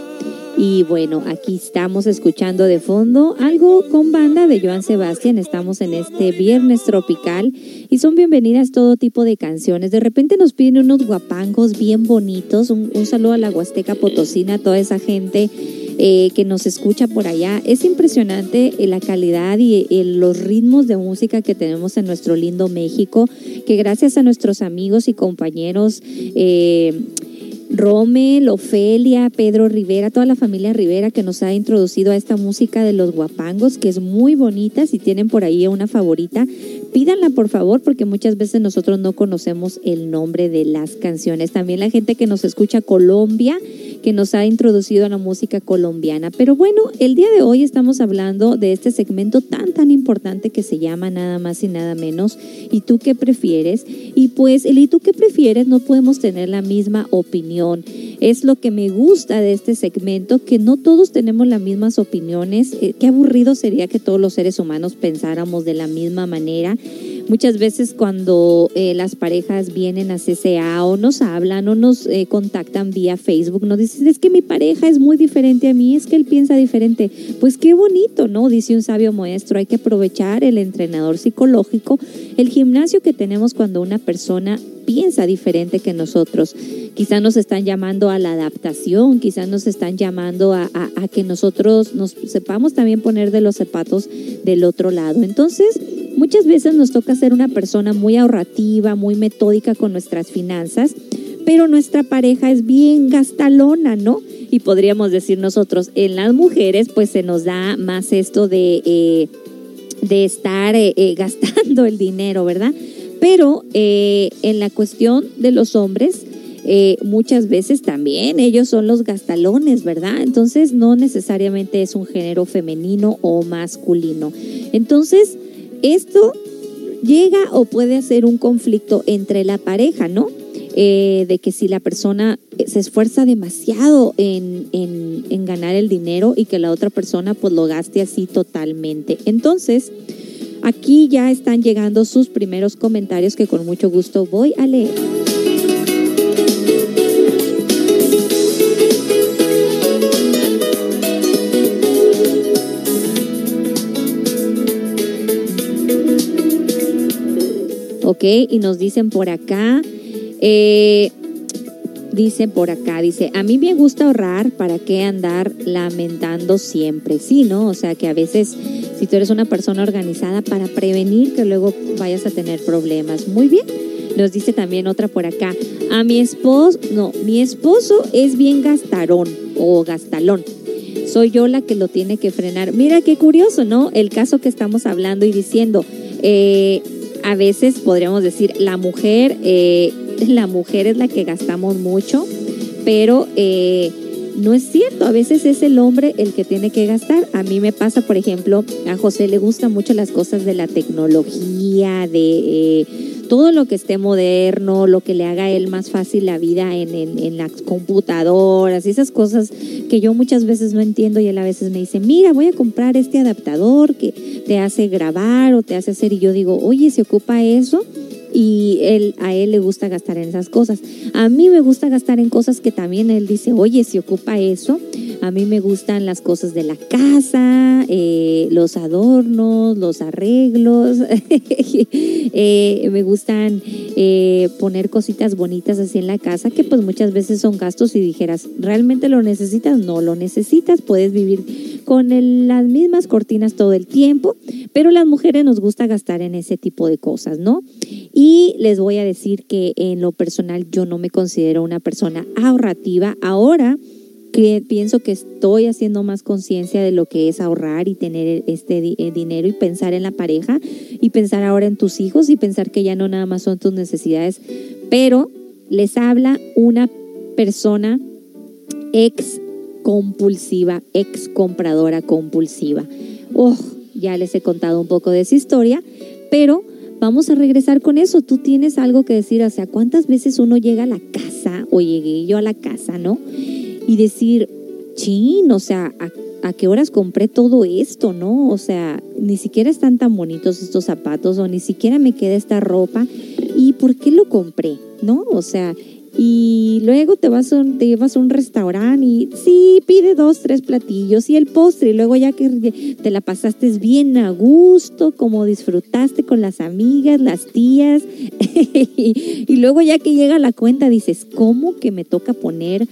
Y bueno, aquí estamos escuchando de fondo algo con banda de Joan Sebastián. Estamos en este viernes tropical y son bienvenidas todo tipo de canciones. De repente nos piden unos guapangos bien bonitos. Un, saludo a la Huasteca Potosina, a toda esa gente eh, que nos escucha por allá. Es impresionante eh, la calidad y eh, los ritmos de música que tenemos en nuestro lindo México, que gracias a nuestros amigos y compañeros. Rommel, Ofelia, Pedro Rivera, toda la familia Rivera que nos ha introducido a esta música de los guapangos, que es muy bonita. Si tienen por ahí una favorita, pídanla por favor, porque muchas veces nosotros no conocemos el nombre de las canciones. También la gente que nos escucha Colombia, que nos ha introducido a la música colombiana. Pero bueno, el día de hoy estamos hablando de este segmento tan, tan importante que se llama nada más y nada menos. ¿Y tú qué prefieres? Y pues el ¿y tú qué prefieres? No podemos tener la misma opinión. Es lo que me gusta de este segmento, que no todos tenemos las mismas opiniones. Eh, qué aburrido sería que todos los seres humanos pensáramos de la misma manera. Muchas veces cuando eh, las parejas vienen a CCA o nos hablan o nos eh, contactan vía Facebook, nos dicen, es que mi pareja es muy diferente a mí, es que él piensa diferente. Pues qué bonito, ¿no? Dice un sabio maestro, hay que aprovechar el entrenador psicológico, el gimnasio que tenemos cuando una persona piensa diferente que nosotros. Quizás nos están llamando a la adaptación, quizás nos están llamando a, que nosotros nos sepamos también poner de los zapatos del otro lado. Entonces, muchas veces nos toca ser una persona muy ahorrativa, muy metódica con nuestras finanzas, pero nuestra pareja es bien gastalona, ¿no? Y podríamos decir nosotros, en las mujeres pues se nos da más esto de, eh, de estar eh, eh, gastando el dinero, ¿verdad? Pero eh, en la cuestión de los hombres, eh, muchas veces también ellos son los gastalones, ¿verdad? Entonces no necesariamente es un género femenino o masculino. Entonces, esto llega o puede ser un conflicto entre la pareja, ¿no? Eh, de que si la persona se esfuerza demasiado en, en, en, ganar el dinero y que la otra persona pues lo gaste así totalmente. Entonces, aquí ya están llegando sus primeros comentarios que con mucho gusto voy a leer. Ok, y nos dicen por acá, eh, dicen por acá, dice, a mí me gusta ahorrar, ¿para qué andar lamentando siempre? Sí, ¿no? O sea que a veces, si tú eres una persona organizada, para prevenir que luego vayas a tener problemas. Muy bien. Nos dice también otra por acá, a mi esposo, no, mi esposo es bien gastarón o gastalón. Soy yo la que lo tiene que frenar. Mira qué curioso, ¿no? El caso que estamos hablando y diciendo, eh, a veces podríamos decir, la mujer, eh, la mujer es la que gastamos mucho, pero eh, no es cierto, a veces es el hombre el que tiene que gastar. A mí me pasa, por ejemplo, a José le gustan mucho las cosas de la tecnología, de eh, todo lo que esté moderno, lo que le haga a él más fácil la vida en, en, en, las computadoras, esas cosas que yo muchas veces no entiendo y él a veces me dice, mira, voy a comprar este adaptador que te hace grabar o te hace hacer y yo digo, oye, ¿se ocupa eso? Y él, a él le gusta gastar en esas cosas. A mí me gusta gastar en cosas que también él dice, oye, si ocupa eso, a mí me gustan las cosas de la casa, eh, los adornos, los arreglos, eh, me gustan eh, poner cositas bonitas así en la casa que pues muchas veces son gastos y dijeras, ¿realmente lo necesitas? No lo necesitas, puedes vivir con las mismas cortinas todo el tiempo, pero las mujeres nos gusta gastar en ese tipo de cosas, ¿no? Y les voy a decir que en lo personal yo no me considero una persona ahorrativa. Ahora que pienso que estoy haciendo más conciencia de lo que es ahorrar y tener este eh, dinero y pensar en la pareja y pensar ahora en tus hijos y pensar que ya no nada más son tus necesidades, pero les habla una persona ex compulsiva, ex compradora compulsiva. Oh, ya les he contado un poco de esa historia, pero vamos a regresar con eso. Tú tienes algo que decir, o sea, ¿cuántas veces uno llega a la casa o llegué yo a la casa, no? Y decir, chin, o sea, ¿a, qué horas compré todo esto, no? O sea, ni siquiera están tan bonitos estos zapatos o ni siquiera me queda esta ropa. ¿Y por qué lo compré? ¿No? O sea, y luego te vas a te llevas a un restaurante y sí, pide dos, tres platillos y el postre. Y luego ya que te la pasaste bien a gusto, como disfrutaste con las amigas, las tías. y luego ya que llega la cuenta dices, ¿cómo que me toca poner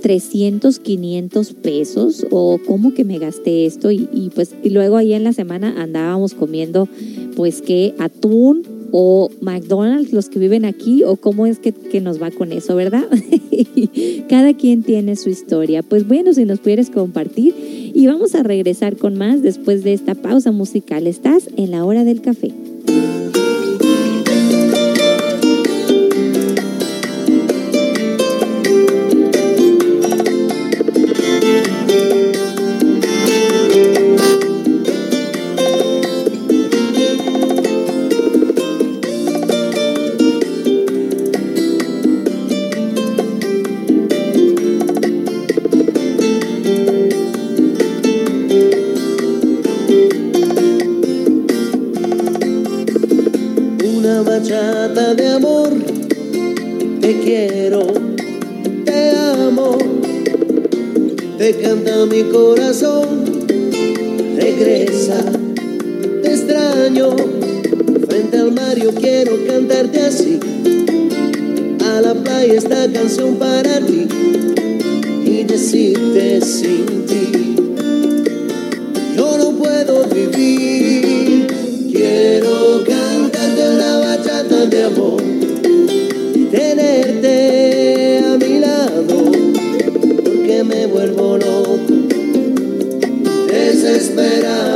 300, 500 pesos? ¿O cómo que me gasté esto? Y, y pues y luego ahí en la semana andábamos comiendo pues que atún o McDonald's, los que viven aquí, o cómo es que, nos va con eso, ¿verdad? Cada quien tiene su historia. Pues bueno, si nos pudieras compartir y vamos a regresar con más después de esta pausa musical. Estás en la hora del café. Te canta mi corazón. Regresa, te extraño. Frente al mar yo quiero cantarte así. A la playa esta canción para ti y decirte sin ti. esperar.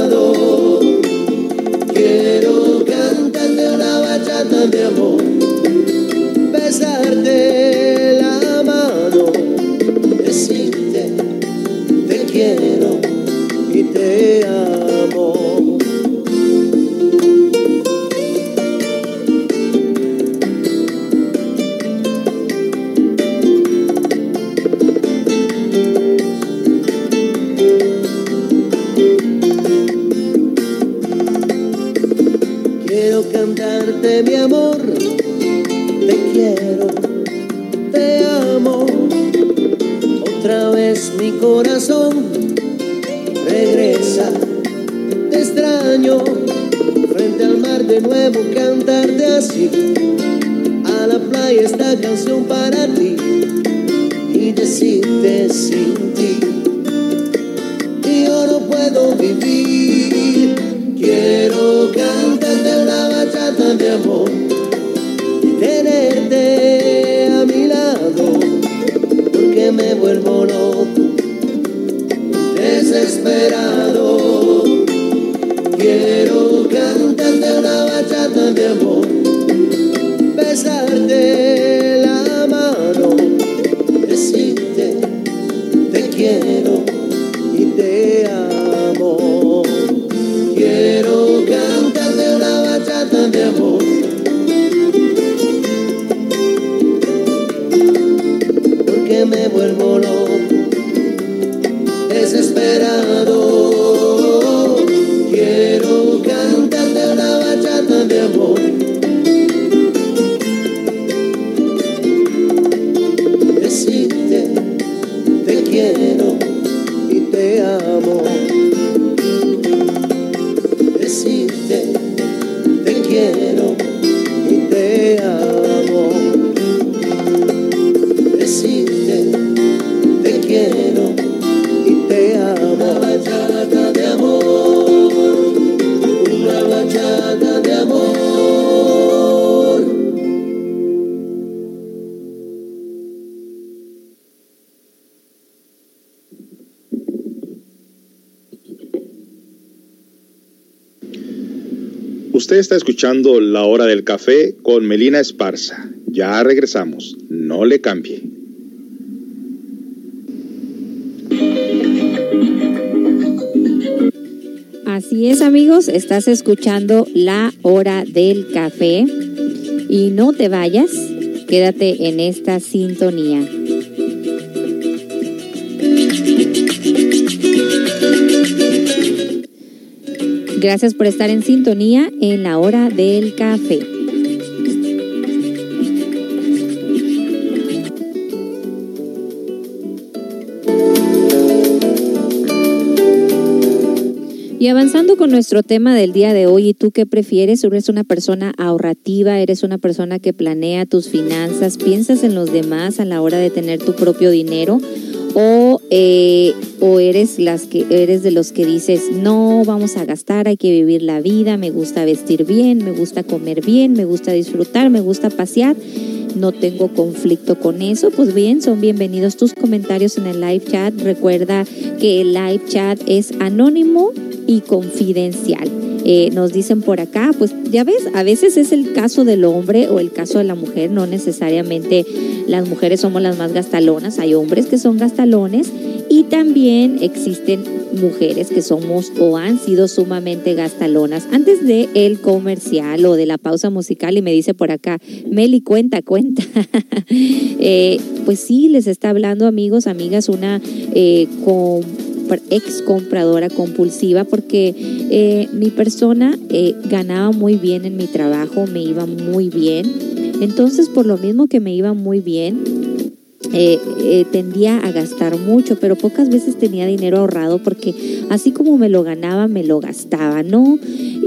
Bachata está escuchando La Hora del Café con Melina Esparza. Ya regresamos. No le cambie. Así es amigos, estás escuchando La Hora del Café y no te vayas, quédate en esta sintonía. Gracias por estar en sintonía en la hora del café. Avanzando con nuestro tema del día de hoy, ¿y tú qué prefieres? ¿Eres una persona ahorrativa? ¿Eres una persona que planea tus finanzas? ¿Piensas en los demás a la hora de tener tu propio dinero? ¿O, eh, o eres, las que, eres de los que dices, no, vamos a gastar, hay que vivir la vida, me gusta vestir bien, me gusta comer bien, me gusta disfrutar, me gusta pasear? no tengo conflicto con eso, pues bien, son bienvenidos tus comentarios en el live chat. Recuerda que el live chat es anónimo y confidencial. Eh, nos dicen por acá, pues ya ves, a veces es el caso del hombre o el caso de la mujer, no necesariamente las mujeres somos las más gastalonas, hay hombres que son gastalones y también existen mujeres que somos o han sido sumamente gastalonas. Antes de el comercial o de la pausa musical y me dice por acá, Meli, cuenta, cuenta. Eh, pues sí, les está hablando amigos, amigas, una eh, con ex compradora compulsiva porque eh, mi persona eh, ganaba muy bien en mi trabajo, me iba muy bien. Entonces, por lo mismo que me iba muy bien, eh, eh, tendía a gastar mucho, pero pocas veces tenía dinero ahorrado porque así como me lo ganaba, me lo gastaba, ¿no?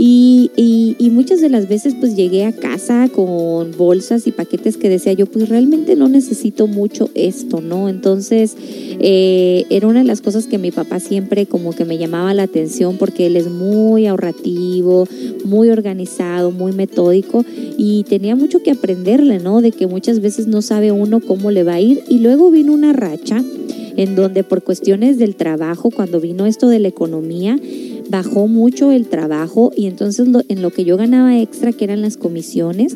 Y, y, muchas de las veces pues llegué a casa con bolsas y paquetes que decía yo, pues realmente no necesito mucho esto, ¿no? Entonces eh, era una de las cosas que mi papá siempre como que me llamaba la atención porque él es muy ahorrativo, muy organizado, muy metódico y tenía mucho que aprenderle, ¿no? De que muchas veces no sabe uno cómo le va a ir y luego vino una racha en donde por cuestiones del trabajo, cuando vino esto de la economía, bajó mucho el trabajo y entonces lo, en lo que yo ganaba extra, que eran las comisiones,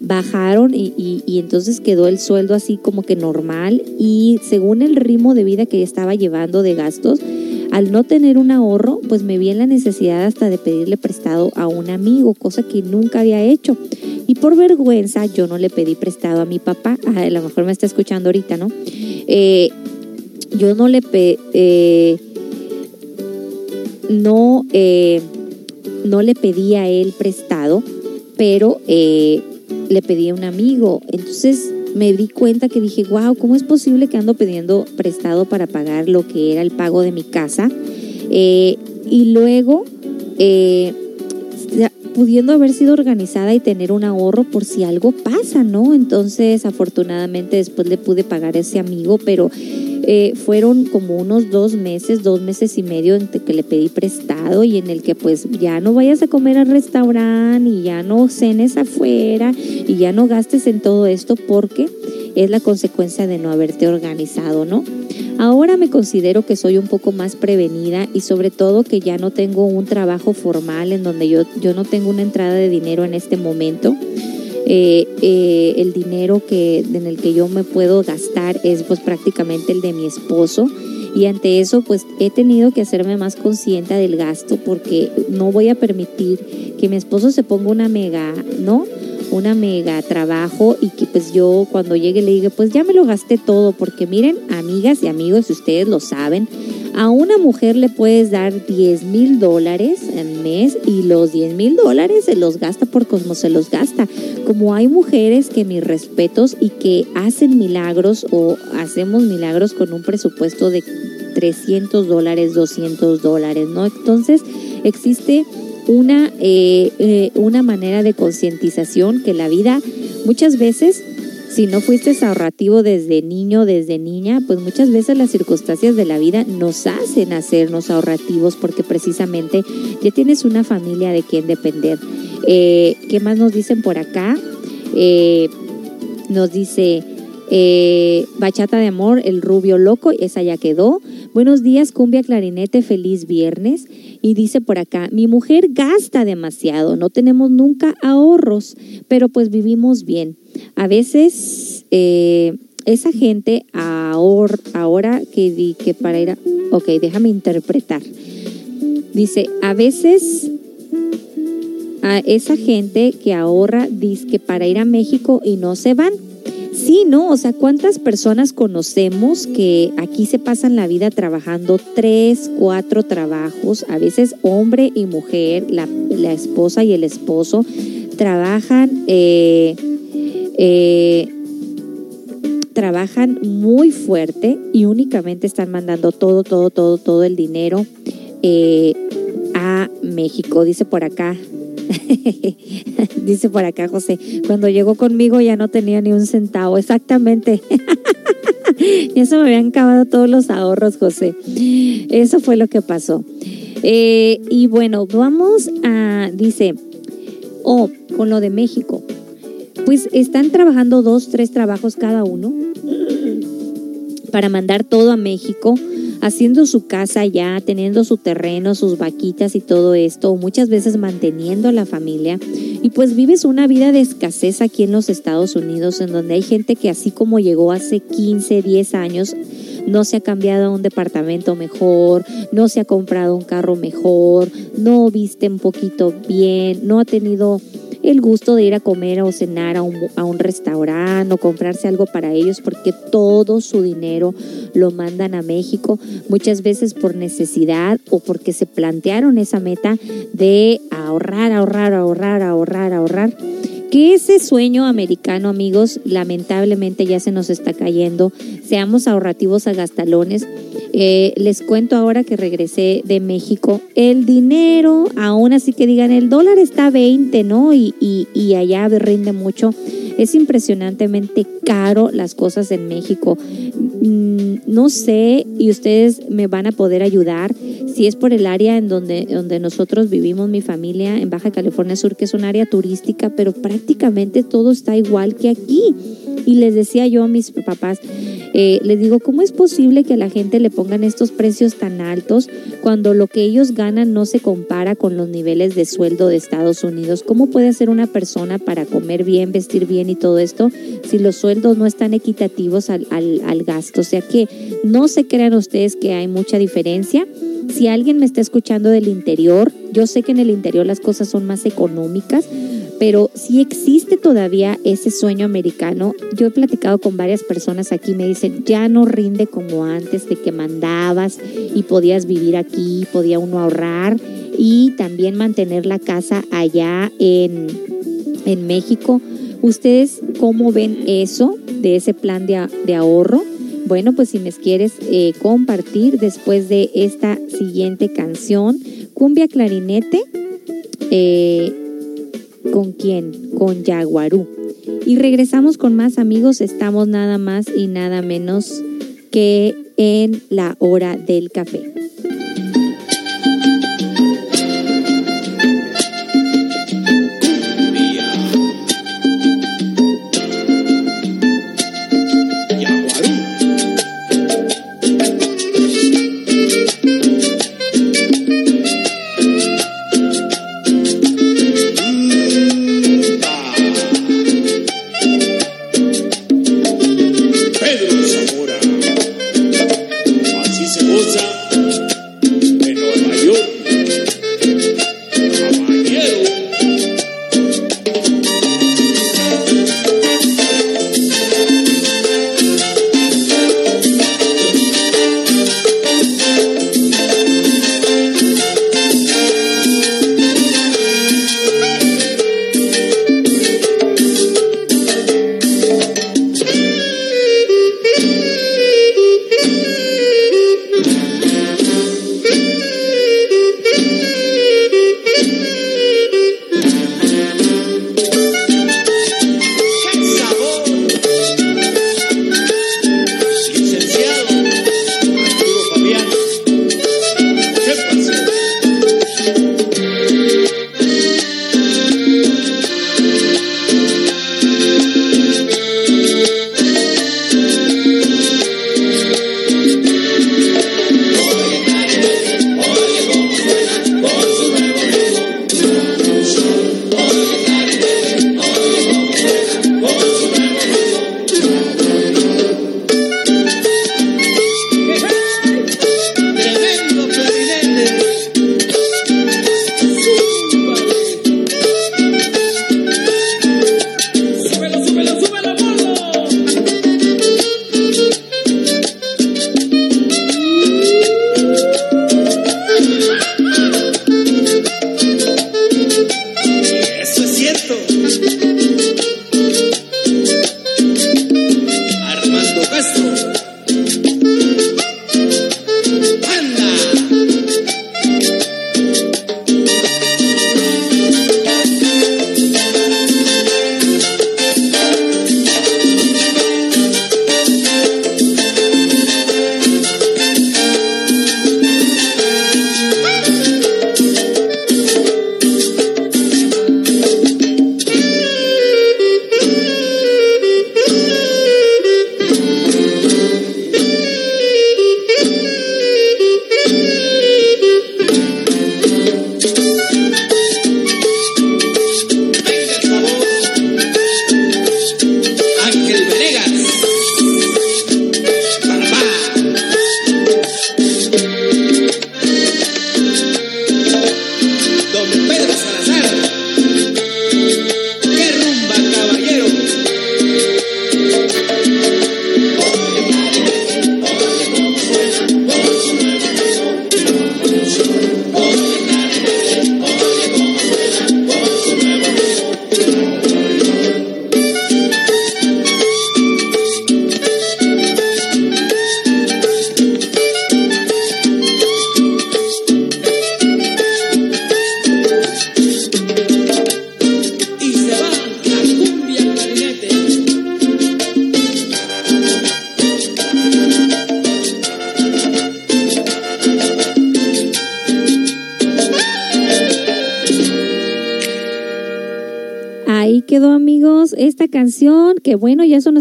bajaron y, y, y, entonces quedó el sueldo así como que normal y según el ritmo de vida que estaba llevando de gastos, al no tener un ahorro, pues me vi en la necesidad hasta de pedirle prestado a un amigo, cosa que nunca había hecho. Y por vergüenza yo no le pedí prestado a mi papá, a lo mejor me está escuchando ahorita, ¿no? Eh, yo no le pedí... Eh, no, eh, no le pedí a él prestado, pero eh, le pedí a un amigo. Entonces me di cuenta que dije, wow, ¿cómo es posible que ando pidiendo prestado para pagar lo que era el pago de mi casa? Eh, y luego, eh, pudiendo haber sido organizada y tener un ahorro por si algo pasa, ¿no? Entonces, afortunadamente después le pude pagar a ese amigo, pero eh, fueron como unos dos meses, dos meses y medio en que le pedí prestado y en el que pues ya no vayas a comer al restaurante y ya no cenes afuera y ya no gastes en todo esto porque es la consecuencia de no haberte organizado, ¿no? Ahora me considero que soy un poco más prevenida y sobre todo que ya no tengo un trabajo formal en donde yo, yo no tengo una entrada de dinero en este momento. Eh, eh, el dinero que, en el que yo me puedo gastar es pues prácticamente el de mi esposo y ante eso pues he tenido que hacerme más consciente del gasto porque no voy a permitir que mi esposo se ponga una mega, ¿no? Una mega trabajo y que pues yo cuando llegue le diga pues ya me lo gasté todo porque miren amigas y amigos si ustedes lo saben a una mujer le puedes dar 10 mil dólares en mes y los 10 mil dólares se los gasta por como se los gasta. Como hay mujeres que mis respetos y que hacen milagros o hacemos milagros con un presupuesto de 300 dólares, 200 dólares, ¿no? Entonces existe una, eh, eh, una manera de concientización que la vida muchas veces si no fuiste ahorrativo desde niño, desde niña, pues muchas veces las circunstancias de la vida nos hacen hacernos ahorrativos porque precisamente ya tienes una familia de quien depender. Eh, ¿Qué más nos dicen por acá? Eh, nos dice eh, Bachata de Amor, El Rubio Loco, esa ya quedó. Buenos días, Cumbia Clarinete, feliz viernes. Y dice por acá, mi mujer gasta demasiado, no tenemos nunca ahorros, pero pues vivimos bien. A veces eh, esa gente ahora, ahora que di que para ir a... Ok, déjame interpretar. Dice, a veces a esa gente que ahorra dice que para ir a México y no se van. Sí, ¿no? O sea, ¿cuántas personas conocemos que aquí se pasan la vida trabajando tres, cuatro trabajos, a veces hombre y mujer, la, la esposa y el esposo, trabajan eh, eh, trabajan muy fuerte y únicamente están mandando todo, todo, todo, todo el dinero eh, a México. Dice por acá, dice por acá José, cuando llegó conmigo ya no tenía ni un centavo, exactamente. ya se me habían acabado todos los ahorros, José. Eso fue lo que pasó. Eh, y bueno, vamos a, dice, oh, con lo de México pues están trabajando dos, tres trabajos cada uno para mandar todo a México, haciendo su casa ya, teniendo su terreno, sus vaquitas y todo esto, muchas veces manteniendo a la familia. Y pues vives una vida de escasez aquí en los Estados Unidos, en donde hay gente que así como llegó hace 15, 10 años, no se ha cambiado a un departamento mejor, no se ha comprado un carro mejor, no viste un poquito bien, no ha tenido el gusto de ir a comer o cenar a un, a un restaurante o comprarse algo para ellos porque todo su dinero lo mandan a México, muchas veces por necesidad o porque se plantearon esa meta de ahorrar, ahorrar, ahorrar, ahorrar, ahorrar que ese sueño americano, amigos, lamentablemente ya se nos está cayendo. Seamos ahorrativos a gastalones. Eh, les cuento ahora que regresé de México. El dinero, aún así que digan, el dólar está a 20, ¿no? Y, y, allá rinde mucho. Es impresionantemente caro las cosas en México. Mm, no sé, y ustedes me van a poder ayudar si es por el área en donde, donde nosotros vivimos, mi familia, en Baja California Sur, que es un área turística, pero prácticamente todo está igual que aquí. Y les decía yo a mis papás, eh, les digo, ¿cómo es posible que a la gente le pongan estos precios tan altos cuando lo que ellos ganan no se compara con los niveles de sueldo de Estados Unidos? ¿Cómo puede hacer una persona para comer bien, vestir bien y todo esto si los sueldos no están equitativos al, al, al gasto? O sea que no se crean ustedes que hay mucha diferencia. Si alguien me está escuchando del interior, yo sé que en el interior las cosas son más económicas, pero si existe todavía ese sueño americano, yo he platicado con varias personas aquí, me dicen, ya no rinde como antes de que mandabas y podías vivir aquí, podía uno ahorrar y también mantener la casa allá en, en México. ¿Ustedes cómo ven eso de ese plan de, de ahorro? Bueno, pues si me quieres eh, compartir después de esta siguiente canción, Cumbia Clarinete, eh, ¿con quién? Con Yaguarú. Y regresamos con más amigos, estamos nada más y nada menos que en la hora del café.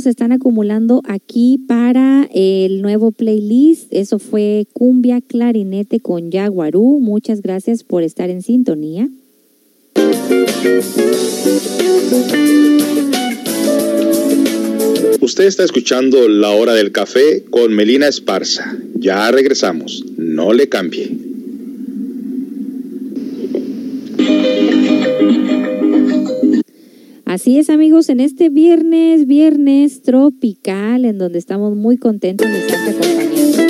Nos están acumulando aquí para el nuevo playlist. Eso fue Cumbia Clarinete con Yaguarú. Muchas gracias por estar en sintonía. Usted está escuchando La Hora del Café con Melina Esparza. Ya regresamos. No le cambie. Así es amigos, en este viernes, viernes tropical, en donde estamos muy contentos de estar acompañando.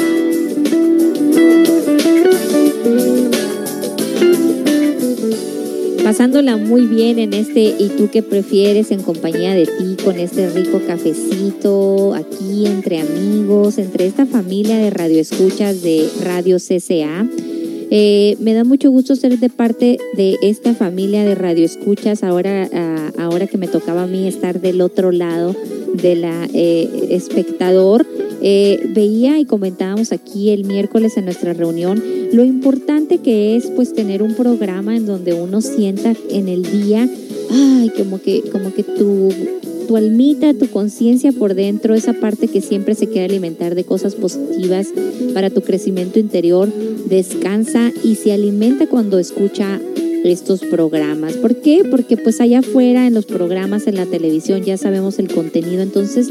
Pasándola muy bien en este ¿Y tú qué prefieres? en compañía de ti, con este rico cafecito, aquí entre amigos, entre esta familia de radioescuchas de Radio CCA. Eh, me da mucho gusto ser de parte de esta familia de radioescuchas ahora, ah, ahora que me tocaba a mí estar del otro lado de la eh, espectador. Eh, veía y comentábamos aquí el miércoles en nuestra reunión lo importante que es pues tener un programa en donde uno sienta en el día, ay, como que, como que tu, tu almita, tu conciencia por dentro, esa parte que siempre se quiere alimentar de cosas positivas para tu crecimiento interior, descansa y se alimenta cuando escucha estos programas. ¿Por qué? Porque pues allá afuera en los programas, en la televisión, ya sabemos el contenido. Entonces,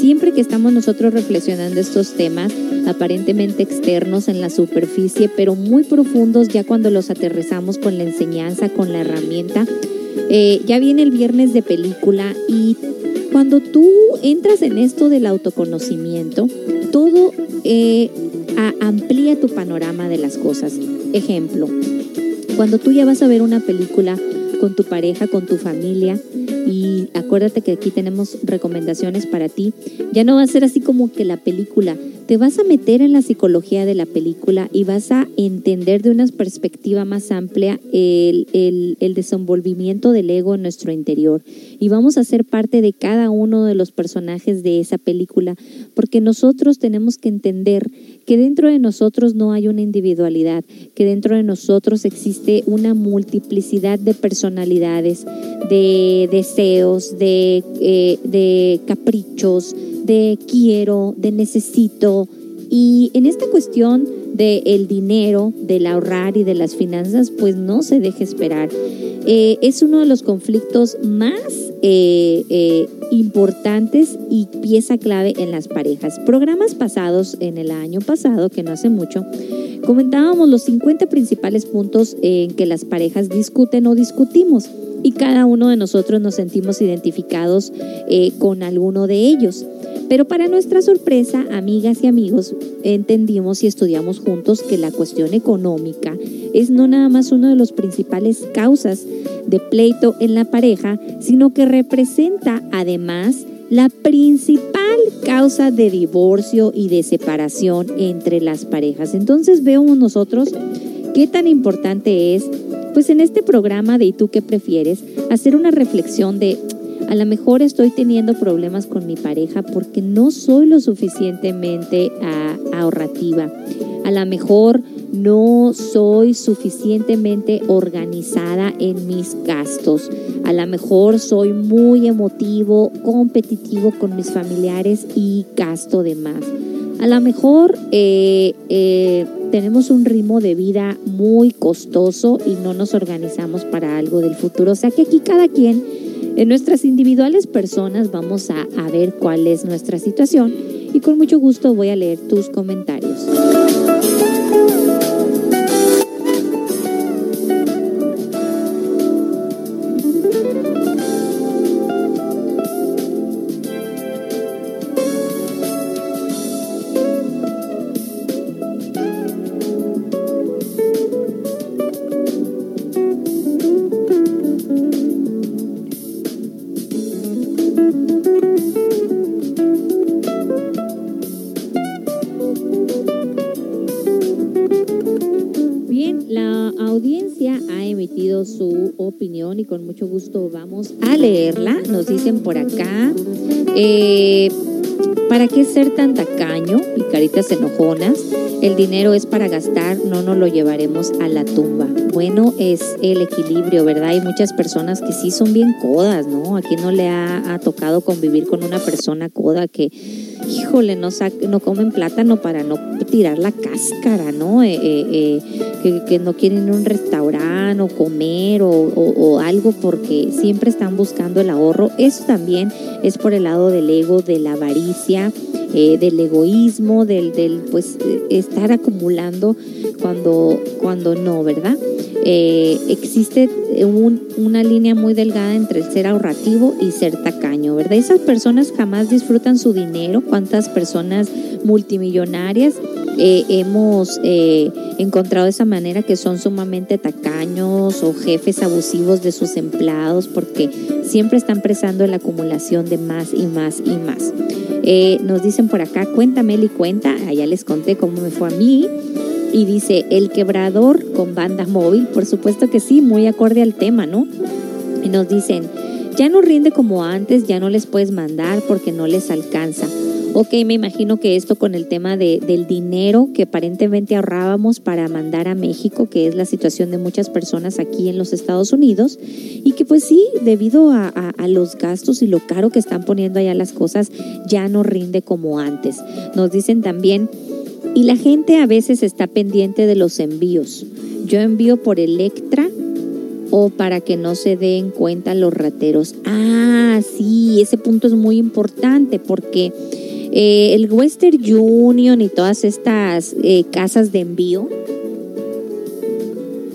siempre que estamos nosotros reflexionando estos temas, aparentemente externos en la superficie, pero muy profundos ya cuando los aterrizamos con la enseñanza, con la herramienta, eh, ya viene el viernes de película y cuando tú entras en esto del autoconocimiento, todo eh, amplía tu panorama de las cosas. Ejemplo, cuando tú ya vas a ver una película con tu pareja, con tu familia, y acuérdate que aquí tenemos recomendaciones para ti, ya no va a ser así como que la película, te vas a meter en la psicología de la película y vas a entender de una perspectiva más amplia el, el, desenvolvimiento del ego en nuestro interior. Y vamos a ser parte de cada uno de los personajes de esa película, porque nosotros tenemos que entender que dentro de nosotros no hay una individualidad, que dentro de nosotros existe una multiplicidad de personalidades, de deseos, de, eh, de caprichos, de quiero, de necesito. Y en esta cuestión del el dinero, del ahorrar y de las finanzas, pues no se deje esperar. Eh, es uno de los conflictos más eh, eh, importantes y pieza clave en las parejas. Programas pasados, en el año pasado, que no hace mucho, comentábamos los 50 principales puntos en que las parejas discuten o discutimos y cada uno de nosotros nos sentimos identificados con alguno de ellos. Pero para nuestra sorpresa, amigas y amigos, entendimos y estudiamos juntos que la cuestión económica es no nada más una de las principales causas de pleito en la pareja, sino que representa además la principal causa de divorcio y de separación entre las parejas. Entonces vemos nosotros qué tan importante es, pues en este programa de ¿Y tú qué prefieres? hacer una reflexión de a lo mejor estoy teniendo problemas con mi pareja porque no soy lo suficientemente ah, ahorrativa. A lo mejor no soy suficientemente organizada en mis gastos. A lo mejor soy muy emotivo, competitivo con mis familiares y gasto de más. A lo mejor eh, eh, tenemos un ritmo de vida muy costoso y no nos organizamos para algo del futuro. O sea que aquí cada quien en nuestras individuales personas vamos a, a ver cuál es nuestra situación y con mucho gusto voy a leer tus comentarios. Vamos a leerla. Nos dicen por acá, eh, ¿para qué ser tan tacaño? Y caritas enojonas. el dinero es para gastar, no nos lo llevaremos a la tumba. Bueno, es el equilibrio, ¿verdad? Hay muchas personas que sí son bien codas, ¿no? Aquí no le ha tocado convivir con una persona coda que, híjole, no, no comen plátano para no tirar la cáscara, ¿no? Eh, eh, eh, que, no quieren ir a un restaurante o comer o algo porque siempre están buscando el ahorro. Eso también es por el lado del ego, de la avaricia eh, del egoísmo, del, del pues estar acumulando cuando, cuando no, ¿verdad? Eh, existe una línea muy delgada entre el ser ahorrativo y ser tacaño, ¿verdad? Esas personas jamás disfrutan su dinero. ¿Cuántas personas multimillonarias eh, hemos encontrado esa manera que son sumamente tacaños o jefes abusivos de sus empleados porque siempre están presando la acumulación de más y más y más? Eh, nos dicen por acá, cuéntame y cuenta, allá les conté cómo me fue a mí. Y dice, el quebrador con banda móvil, por supuesto que sí, muy acorde al tema, ¿no? Y nos dicen, ya no rinde como antes, ya no les puedes mandar porque no les alcanza. Ok, me imagino que esto con el tema de, del dinero que aparentemente ahorrábamos para mandar a México, que es la situación de muchas personas aquí en los Estados Unidos, y que pues sí, debido a, a los gastos y lo caro que están poniendo allá las cosas, ya no rinde como antes. Nos dicen también, y la gente a veces está pendiente de los envíos. Yo envío por Electra o para que no se den cuenta los rateros. Ah, sí, ese punto es muy importante porque eh, el Western Union y todas estas eh, casas de envío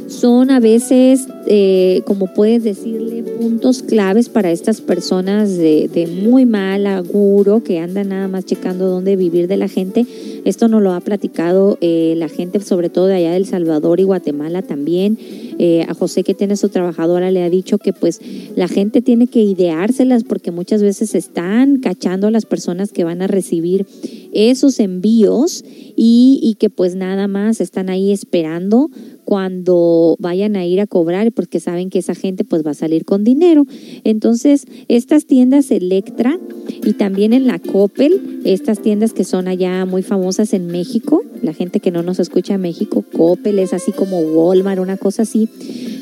son a veces, eh, como puedes decirle, puntos claves para estas personas de, de, muy mal aguro que andan nada más checando dónde vivir de la gente. Esto nos lo ha platicado la gente, sobre todo de allá del Salvador y Guatemala también. Eh, a José que tiene su trabajadora le ha dicho que pues la gente tiene que ideárselas porque muchas veces están cachando a las personas que van a recibir esos envíos y, y que pues nada más están ahí esperando cuando vayan a ir a cobrar porque saben que esa gente pues va a salir con dinero. Entonces, estas tiendas Electra y también en la Coppel, estas tiendas que son allá muy famosas en México, la gente que no nos escucha en México, Coppel es así como Walmart, una cosa así,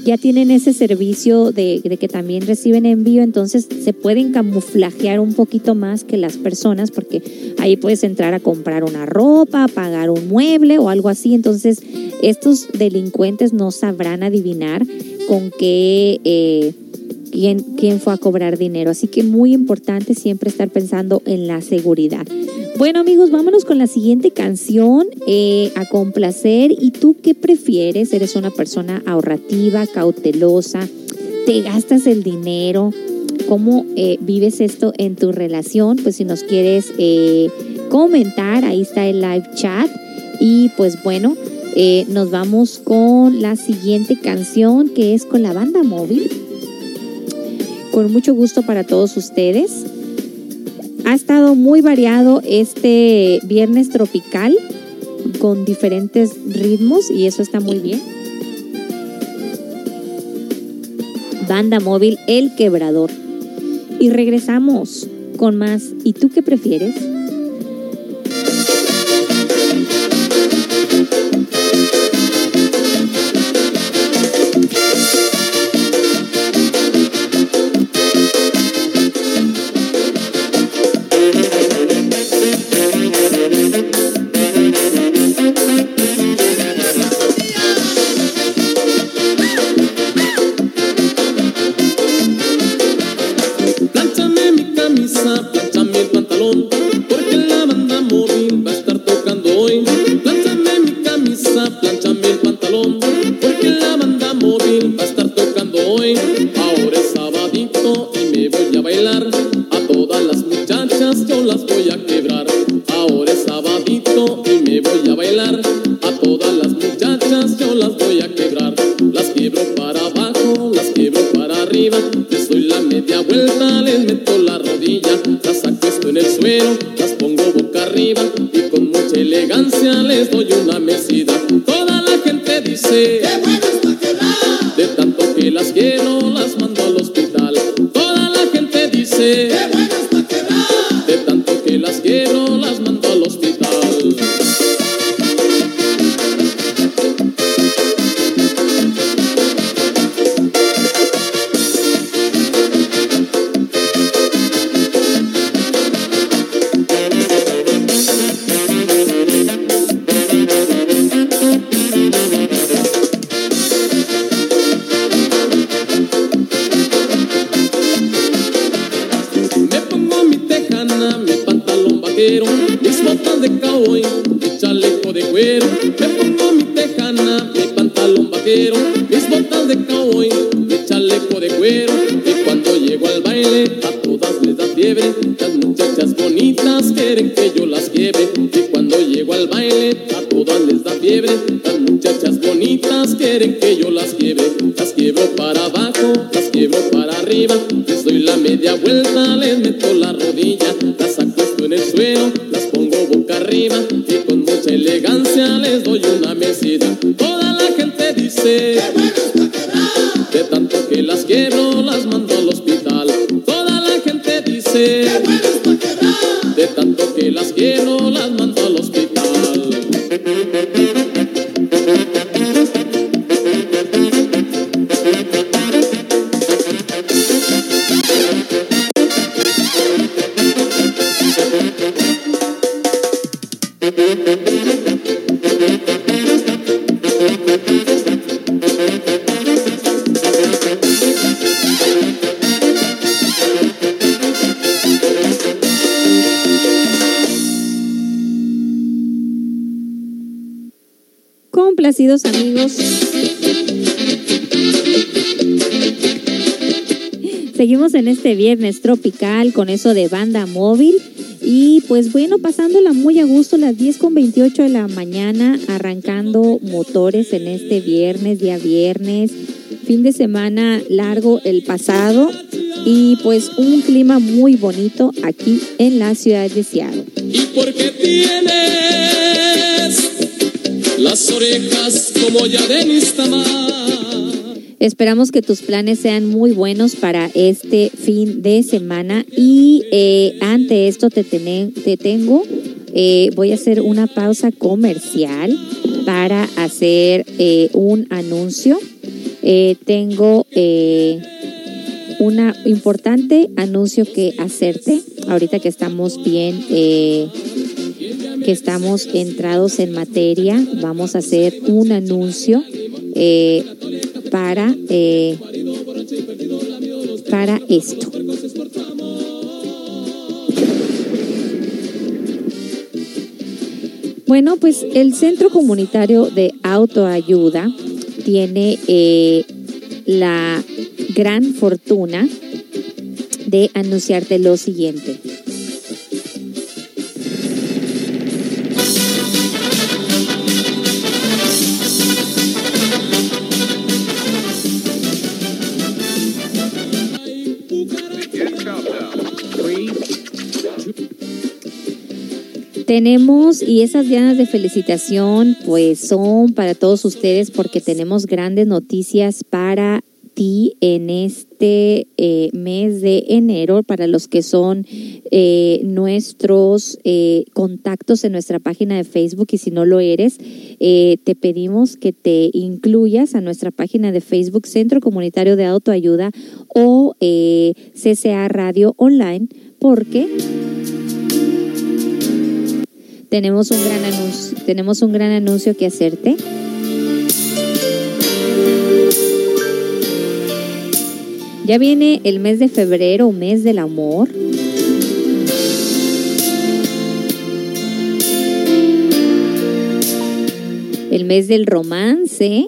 ya tienen ese servicio de, de que también reciben envío, entonces se pueden camuflajear un poquito más que las personas porque ahí puedes entrar a comprar una ropa, pagar un mueble o algo así, entonces estos delincuentes no sabrán adivinar con qué... Eh, quién, quién fue a cobrar dinero. Así que muy importante siempre estar pensando en la seguridad. Bueno amigos, vámonos con la siguiente canción eh, a complacer. ¿Y tú qué prefieres? ¿Eres una persona ahorrativa, cautelosa? ¿Te gastas el dinero? ¿Cómo eh, vives esto en tu relación? Pues si nos quieres eh, comentar, ahí está el live chat. Y pues bueno, nos vamos con la siguiente canción que es con la banda móvil con mucho gusto para todos ustedes. Ha estado muy variado este viernes tropical con diferentes ritmos y eso está muy bien. Banda móvil El Quebrador. Y regresamos con más. ¿Y tú qué prefieres? so este viernes tropical con eso de banda móvil. Y pues bueno, pasándola muy a gusto, las 10 con 28 de la mañana, arrancando motores en este viernes, día viernes, fin de semana largo el pasado y pues un clima muy bonito aquí en la ciudad de Seattle. Y porque tienes las orejas como ya de. Esperamos que tus planes sean muy buenos para este fin de semana y eh, ante esto te, te tengo, eh, voy a hacer una pausa comercial para hacer eh, un anuncio. Eh, tengo un importante anuncio que hacerte ahorita que estamos bien. que estamos entrados en materia, vamos a hacer un anuncio eh, para, eh, para esto. Bueno, pues el Centro Comunitario de Autoayuda tiene eh, la gran fortuna de anunciarte lo siguiente. Tenemos, y esas ganas de felicitación, pues son para todos ustedes porque tenemos grandes noticias para ti en este eh, mes de enero, para los que son eh, nuestros eh, contactos en nuestra página de Facebook y si no lo eres, eh, te pedimos que te incluyas a nuestra página de Facebook Centro Comunitario de Autoayuda o CCA Radio Online, porque tenemos un gran anuncio, tenemos un gran anuncio que hacerte. Ya viene el mes de febrero, mes del amor. El mes del romance.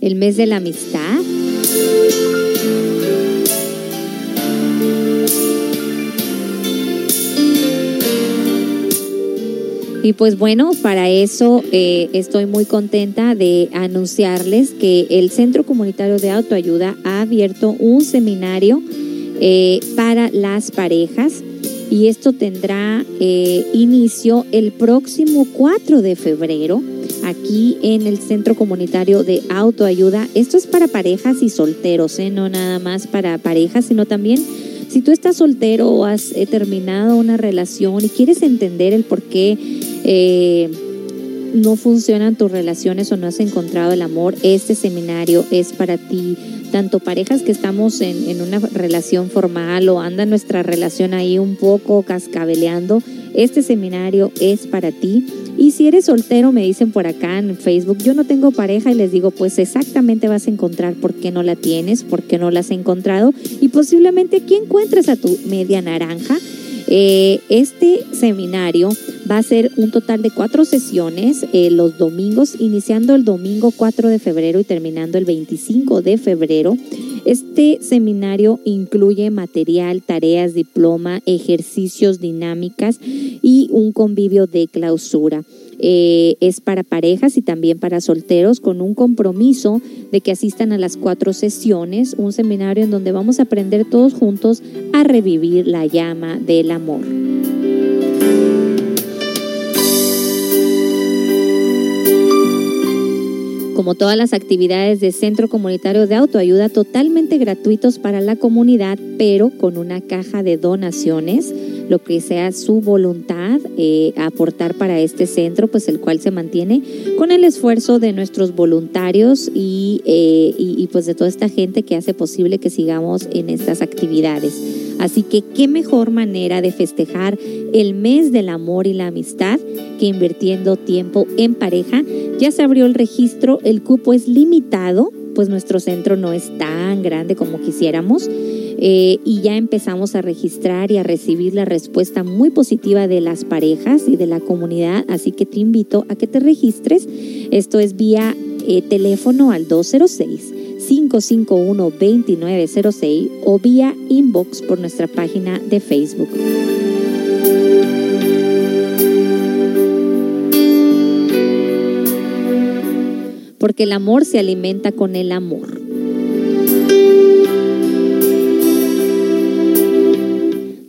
El mes de la amistad. Y pues bueno, para eso eh, estoy muy contenta de anunciarles que el Centro Comunitario de Autoayuda ha abierto un seminario eh, para las parejas y esto tendrá eh, inicio el próximo 4 de febrero aquí en el Centro Comunitario de Autoayuda. Esto es para parejas y solteros, ¿eh? no nada más para parejas, sino también si tú estás soltero o has eh, terminado una relación y quieres entender el por qué eh, no funcionan tus relaciones o no has encontrado el amor, este seminario es para ti. Tanto parejas que estamos en, una relación formal o anda nuestra relación ahí un poco cascabeleando, este seminario es para ti. Y si eres soltero, me dicen por acá en Facebook, yo no tengo pareja y les digo, pues exactamente vas a encontrar por qué no la tienes, por qué no la has encontrado y posiblemente aquí encuentres a tu media naranja. Eh, este seminario va a ser un total de cuatro sesiones eh, los domingos, iniciando el domingo 4 de febrero y terminando el 25 de febrero. Este seminario incluye material, tareas, diploma, ejercicios, dinámicas y un convivio de clausura. Eh, es para parejas y también para solteros con un compromiso de que asistan a las cuatro sesiones, un seminario en donde vamos a aprender todos juntos a revivir la llama del amor. Como todas las actividades de Centro Comunitario de Autoayuda totalmente gratuitos para la comunidad, pero con una caja de donaciones, lo que sea su voluntad eh, aportar para este centro, pues el cual se mantiene con el esfuerzo de nuestros voluntarios y, eh, y pues de toda esta gente que hace posible que sigamos en estas actividades. Así que qué mejor manera de festejar el mes del amor y la amistad que invirtiendo tiempo en pareja. Ya se abrió el registro, el cupo es limitado, pues nuestro centro no es tan grande como quisiéramos. Eh, y ya empezamos a registrar y a recibir la respuesta muy positiva de las parejas y de la comunidad, así que te invito a que te registres. Esto es vía eh, teléfono al 206 551-2906 o vía inbox por nuestra página de Facebook. Porque el amor se alimenta con el amor.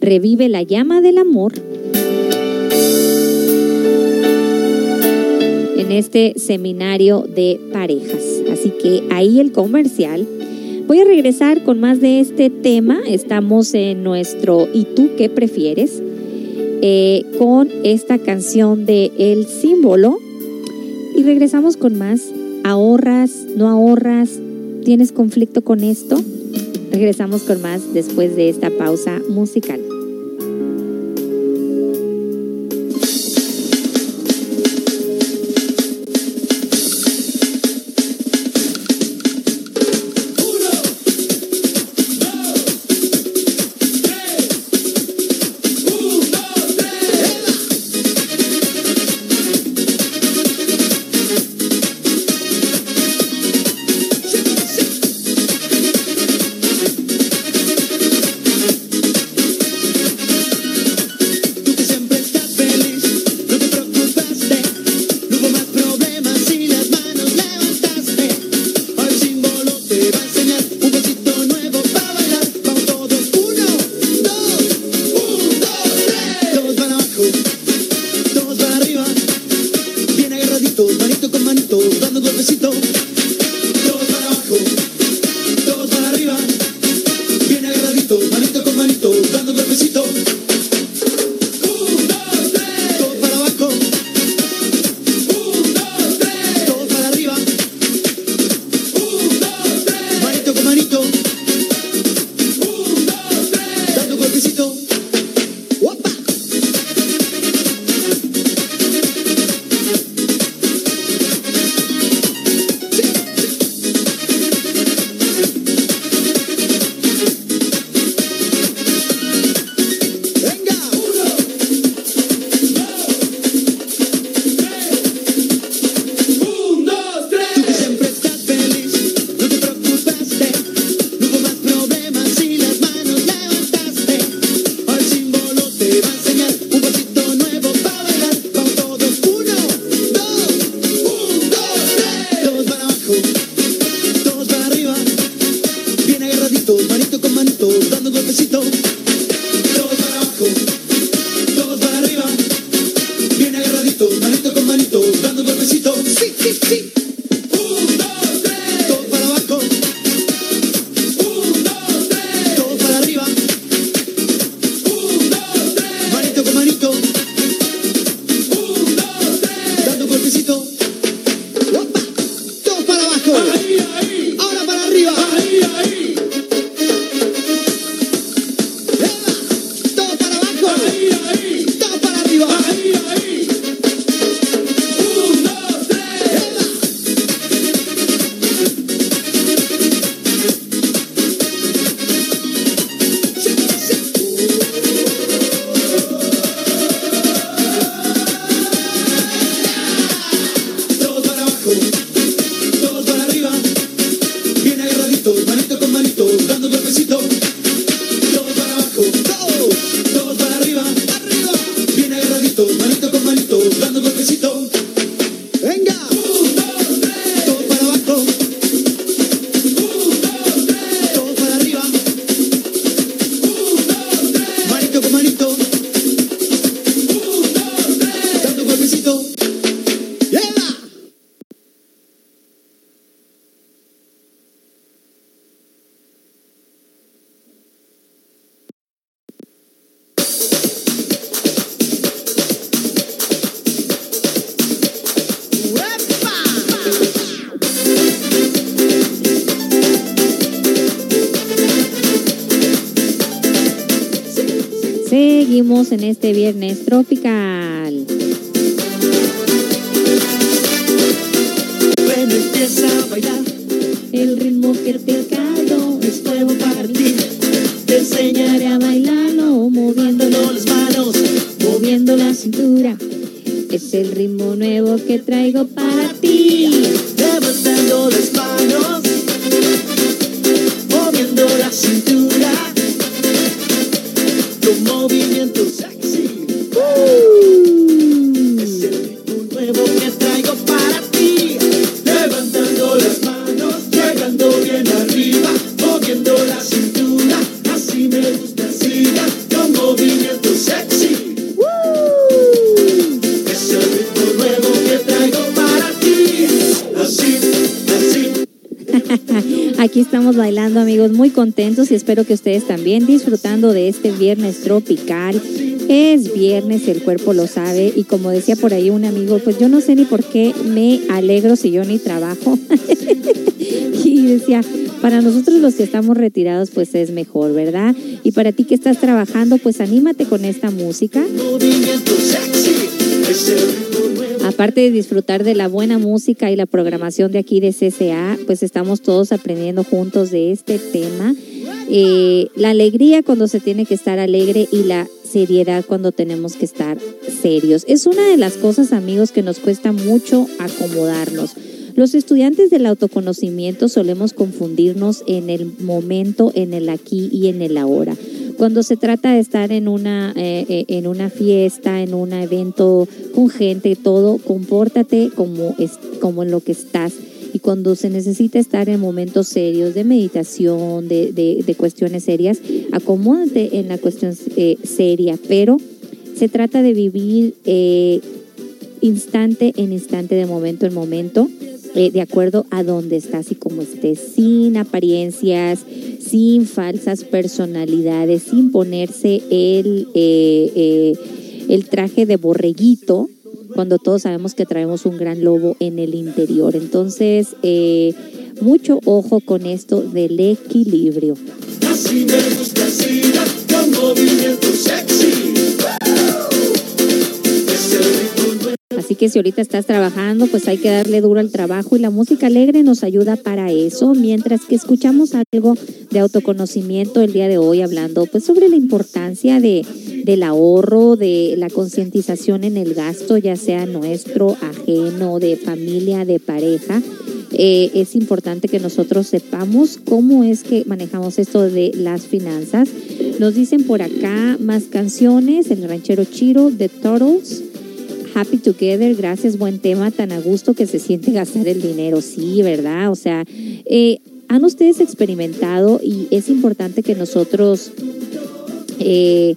Revive la llama del amor en este seminario de parejas. Así que ahí el comercial. Voy a regresar con más de este tema. Estamos en nuestro ¿Y tú qué prefieres? Eh, con esta canción de El símbolo. Y regresamos con más. ¿Ahorras? ¿No ahorras? ¿Tienes conflicto con esto? Regresamos con más después de esta pausa musical. En este viernes tropical. Bueno, empieza a bailar. El ritmo que te caldo es nuevo para ti. Te enseñaré a bailarlo moviendo las manos, moviendo la cintura. Es el ritmo nuevo que traigo para muy contentos y espero que ustedes también disfrutando de este viernes tropical. Es viernes, el cuerpo lo sabe y como decía por ahí un amigo, pues yo no sé ni por qué me alegro si yo ni trabajo. y decía, para nosotros los que estamos retirados, pues es mejor, ¿verdad? Y para ti que estás trabajando, pues anímate con esta música. Movimiento sexy. Aparte de disfrutar de la buena música y la programación de aquí de CCA, pues estamos todos aprendiendo juntos de este tema. Eh, la alegría cuando se tiene que estar alegre y la seriedad cuando tenemos que estar serios. Es una de las cosas, amigos, que nos cuesta mucho acomodarnos. Los estudiantes del autoconocimiento solemos confundirnos en el momento, en el aquí y en el ahora. Cuando se trata de estar en una, eh, eh, en una fiesta, en un evento con gente, todo, compórtate como, es, como en lo que estás. Y cuando se necesita estar en momentos serios de meditación, de, de- de cuestiones serias, acomódate en la cuestión eh, seria, pero se trata de vivir eh, instante en instante, de momento en momento, eh, de acuerdo a donde estás y cómo estés, sin apariencias, sin falsas personalidades, sin ponerse el, eh, eh, el traje de borreguito, cuando todos sabemos que traemos un gran lobo en el interior. Entonces, mucho ojo con esto del equilibrio. Así me gusta, movimiento sexy. Así que si ahorita estás trabajando, pues hay que darle duro al trabajo y la música alegre nos ayuda para eso, mientras que escuchamos algo de autoconocimiento el día de hoy hablando pues sobre la importancia de del ahorro, de la concientización en el gasto, ya sea nuestro, ajeno, de familia, de pareja. Eh, es importante que nosotros sepamos cómo es que manejamos esto de las finanzas. Nos dicen por acá más canciones, el ranchero Chiro, The Turtles. Happy Together, gracias, buen tema, tan a gusto que se siente gastar el dinero, sí, ¿verdad? O sea, eh, han ustedes experimentado y es importante que nosotros eh,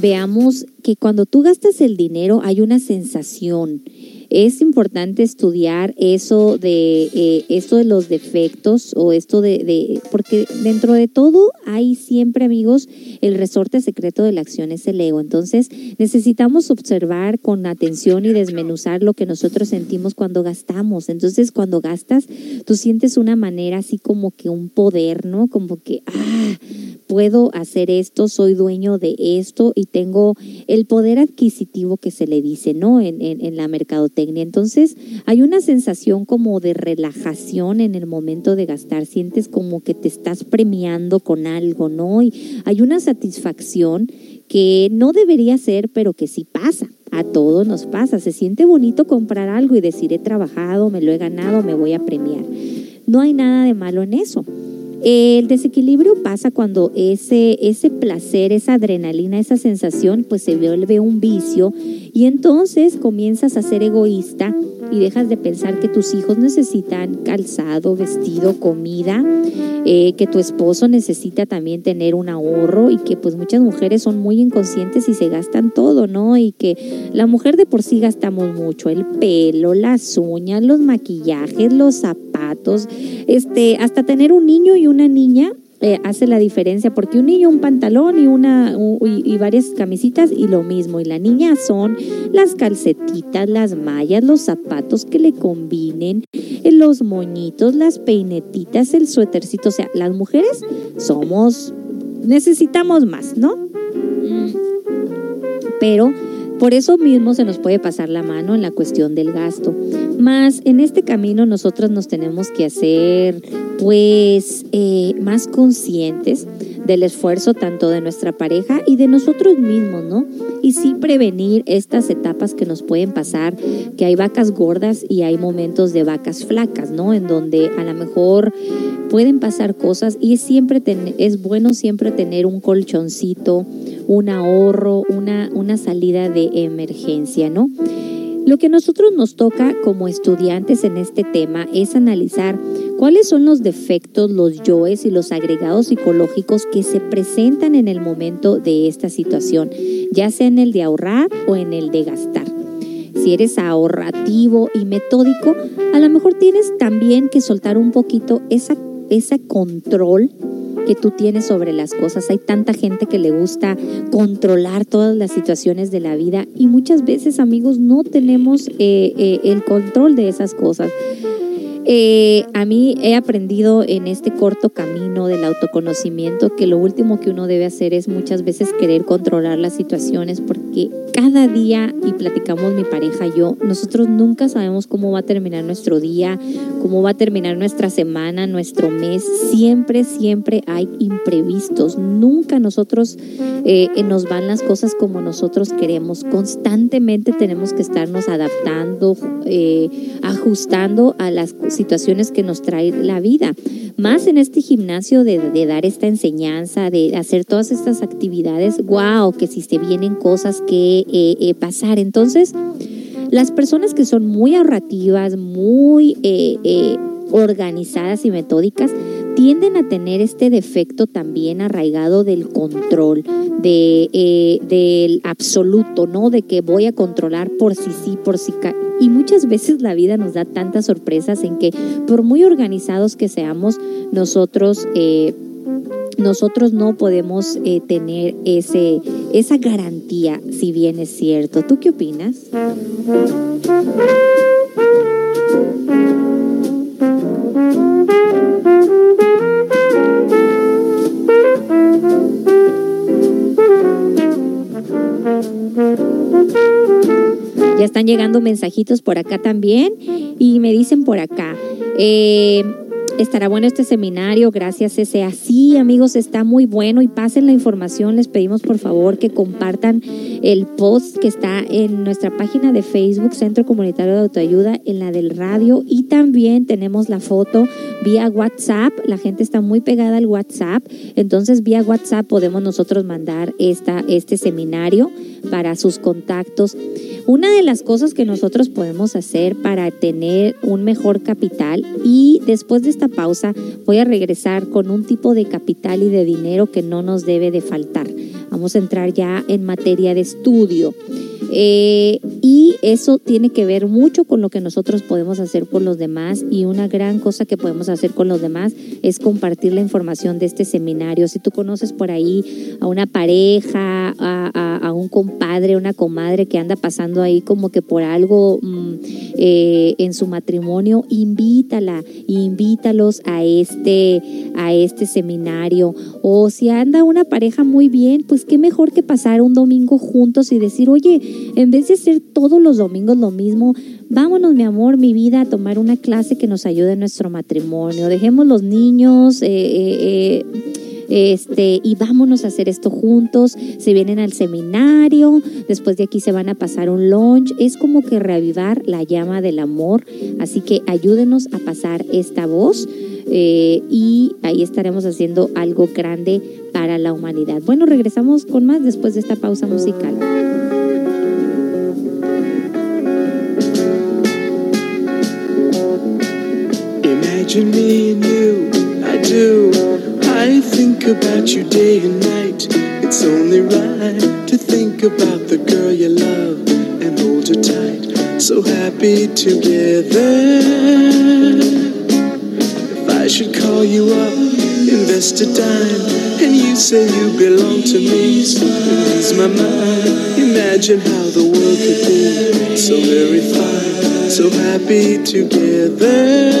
veamos que cuando tú gastas el dinero hay una sensación. Es importante estudiar eso de eh, esto de los defectos o esto de, de porque dentro de todo hay siempre amigos el resorte secreto de la acción es el ego. Entonces necesitamos observar con atención y desmenuzar lo que nosotros sentimos cuando gastamos. Entonces cuando gastas tú sientes una manera así como que un poder, ¿no? Como que ah, puedo hacer esto, soy dueño de esto y tengo el poder adquisitivo que se le dice, ¿no? En, en, en la mercadotecnia. Entonces, hay una sensación como de relajación en el momento de gastar. Sientes como que te estás premiando con algo, ¿no? Y hay una satisfacción que no debería ser, pero que sí pasa. A todos nos pasa. Se siente bonito comprar algo y decir, he trabajado, me lo he ganado, me voy a premiar. No hay nada de malo en eso. El desequilibrio pasa cuando ese, ese placer, esa adrenalina, esa sensación, pues se vuelve un vicio y entonces comienzas a ser egoísta y dejas de pensar que tus hijos necesitan calzado, vestido, comida, eh, que tu esposo necesita también tener un ahorro y que pues muchas mujeres son muy inconscientes y se gastan todo, ¿no? Y que la mujer de por sí gastamos mucho, el pelo, las uñas, los maquillajes, los zapatos, este, hasta tener un niño y una niña eh, hace la diferencia porque un niño un pantalón y una y, varias camisitas y lo mismo y la niña son las calcetitas, las mallas, los zapatos que le combinen, eh, los moñitos, las peinetitas, el suétercito, o sea, las mujeres somos necesitamos más, ¿no? Pero por eso mismo se nos puede pasar la mano en la cuestión del gasto. Más en este camino nosotros nos tenemos que hacer pues eh, más conscientes del esfuerzo tanto de nuestra pareja y de nosotros mismos, ¿no? Y sí prevenir estas etapas que nos pueden pasar, que hay vacas gordas y hay momentos de vacas flacas, ¿no? En donde a lo mejor pueden pasar cosas y siempre es bueno siempre tener un colchoncito, un ahorro, una, una salida de emergencia, ¿no? Lo que a nosotros nos toca como estudiantes en este tema es analizar cuáles son los defectos, los yoes y los agregados psicológicos que se presentan en el momento de esta situación, ya sea en el de ahorrar o en el de gastar. Si eres ahorrativo y metódico, a lo mejor tienes también que soltar un poquito esa, ese control que tú tienes sobre las cosas. Hay tanta gente que le gusta controlar todas las situaciones de la vida y muchas veces, amigos, no tenemos eh, eh, el control de esas cosas. Eh, a mí he aprendido en este corto camino del autoconocimiento que lo último que uno debe hacer es muchas veces querer controlar las situaciones porque cada día, y platicamos mi pareja y yo, nosotros nunca sabemos cómo va a terminar nuestro día, cómo va a terminar nuestra semana, nuestro mes. Siempre, siempre hay imprevistos. Nunca nosotros eh, nos van las cosas como nosotros queremos. Constantemente tenemos que estarnos adaptando, eh, ajustando a las situaciones que nos trae la vida. Más en este gimnasio de, dar esta enseñanza, de hacer todas estas actividades, wow, que si se vienen cosas que eh, eh, pasar. Entonces, las personas que son muy ahorrativas, muy eh, organizadas y metódicas, tienden a tener este defecto también arraigado del control, de, del absoluto, ¿no? De que voy a controlar por si sí, por si y muchas veces la vida nos da tantas sorpresas en que por muy organizados que seamos, nosotros... Eh, nosotros no podemos eh, tener ese, esa garantía, si bien es cierto. ¿Tú qué opinas? Ya están llegando mensajitos por acá también y me dicen por acá. Eh, Estará bueno este seminario, gracias ese. Así, amigos, está muy bueno y pasen la información. Les pedimos por favor que compartan el post que está en nuestra página de Facebook, Centro Comunitario de Autoayuda, en la del radio y también tenemos la foto vía WhatsApp. La gente está muy pegada al WhatsApp, entonces vía WhatsApp podemos nosotros mandar esta, este seminario para sus contactos. Una de las cosas que nosotros podemos hacer para tener un mejor capital y después de esta pausa voy a regresar con un tipo de capital y de dinero que no nos debe de faltar. Vamos a entrar ya en materia de estudio. Eh, y eso tiene que ver mucho con lo que nosotros podemos hacer por los demás y una gran cosa que podemos hacer con los demás es compartir la información de este seminario. Si tú conoces por ahí a una pareja, a, un compadre, una comadre que anda pasando ahí como que por algo mm, eh, en su matrimonio, invítala, invítalos a este, a este seminario. O si anda una pareja muy bien, pues qué mejor que pasar un domingo juntos y decir, oye, en vez de hacer todos los domingos lo mismo, vámonos, mi amor, mi vida, a tomar una clase que nos ayude en nuestro matrimonio. Dejemos los niños. Eh, eh, Este, y vámonos a hacer esto juntos. Se vienen al seminario, después de aquí se van a pasar un lunch. Es como que reavivar la llama del amor. Así que ayúdenos a pasar esta voz. Eh, y ahí estaremos haciendo algo grande para la humanidad. Bueno, regresamos con más después de esta pausa musical. Imagine me. I think about you day and night. It's only right to think about the girl you love and hold her tight. So happy together. If I should call you up, invest a dime, and you say you belong to me, ease my mind. Imagine how the world could be so very fine, so happy together.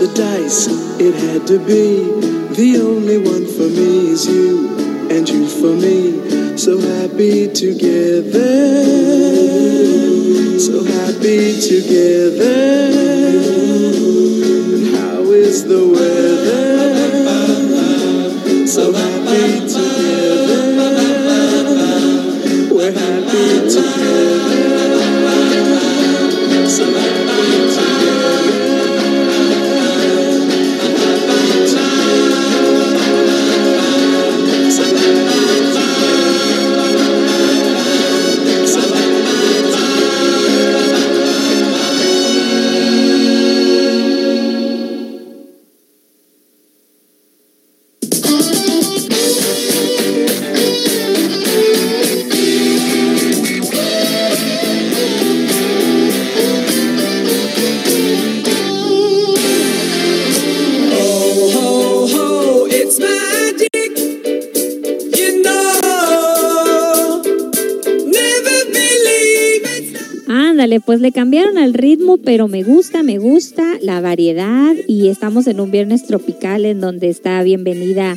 the dice, it had to be. The only one cambiaron al ritmo, pero me gusta, me gusta la variedad y estamos en un viernes tropical en donde está bienvenida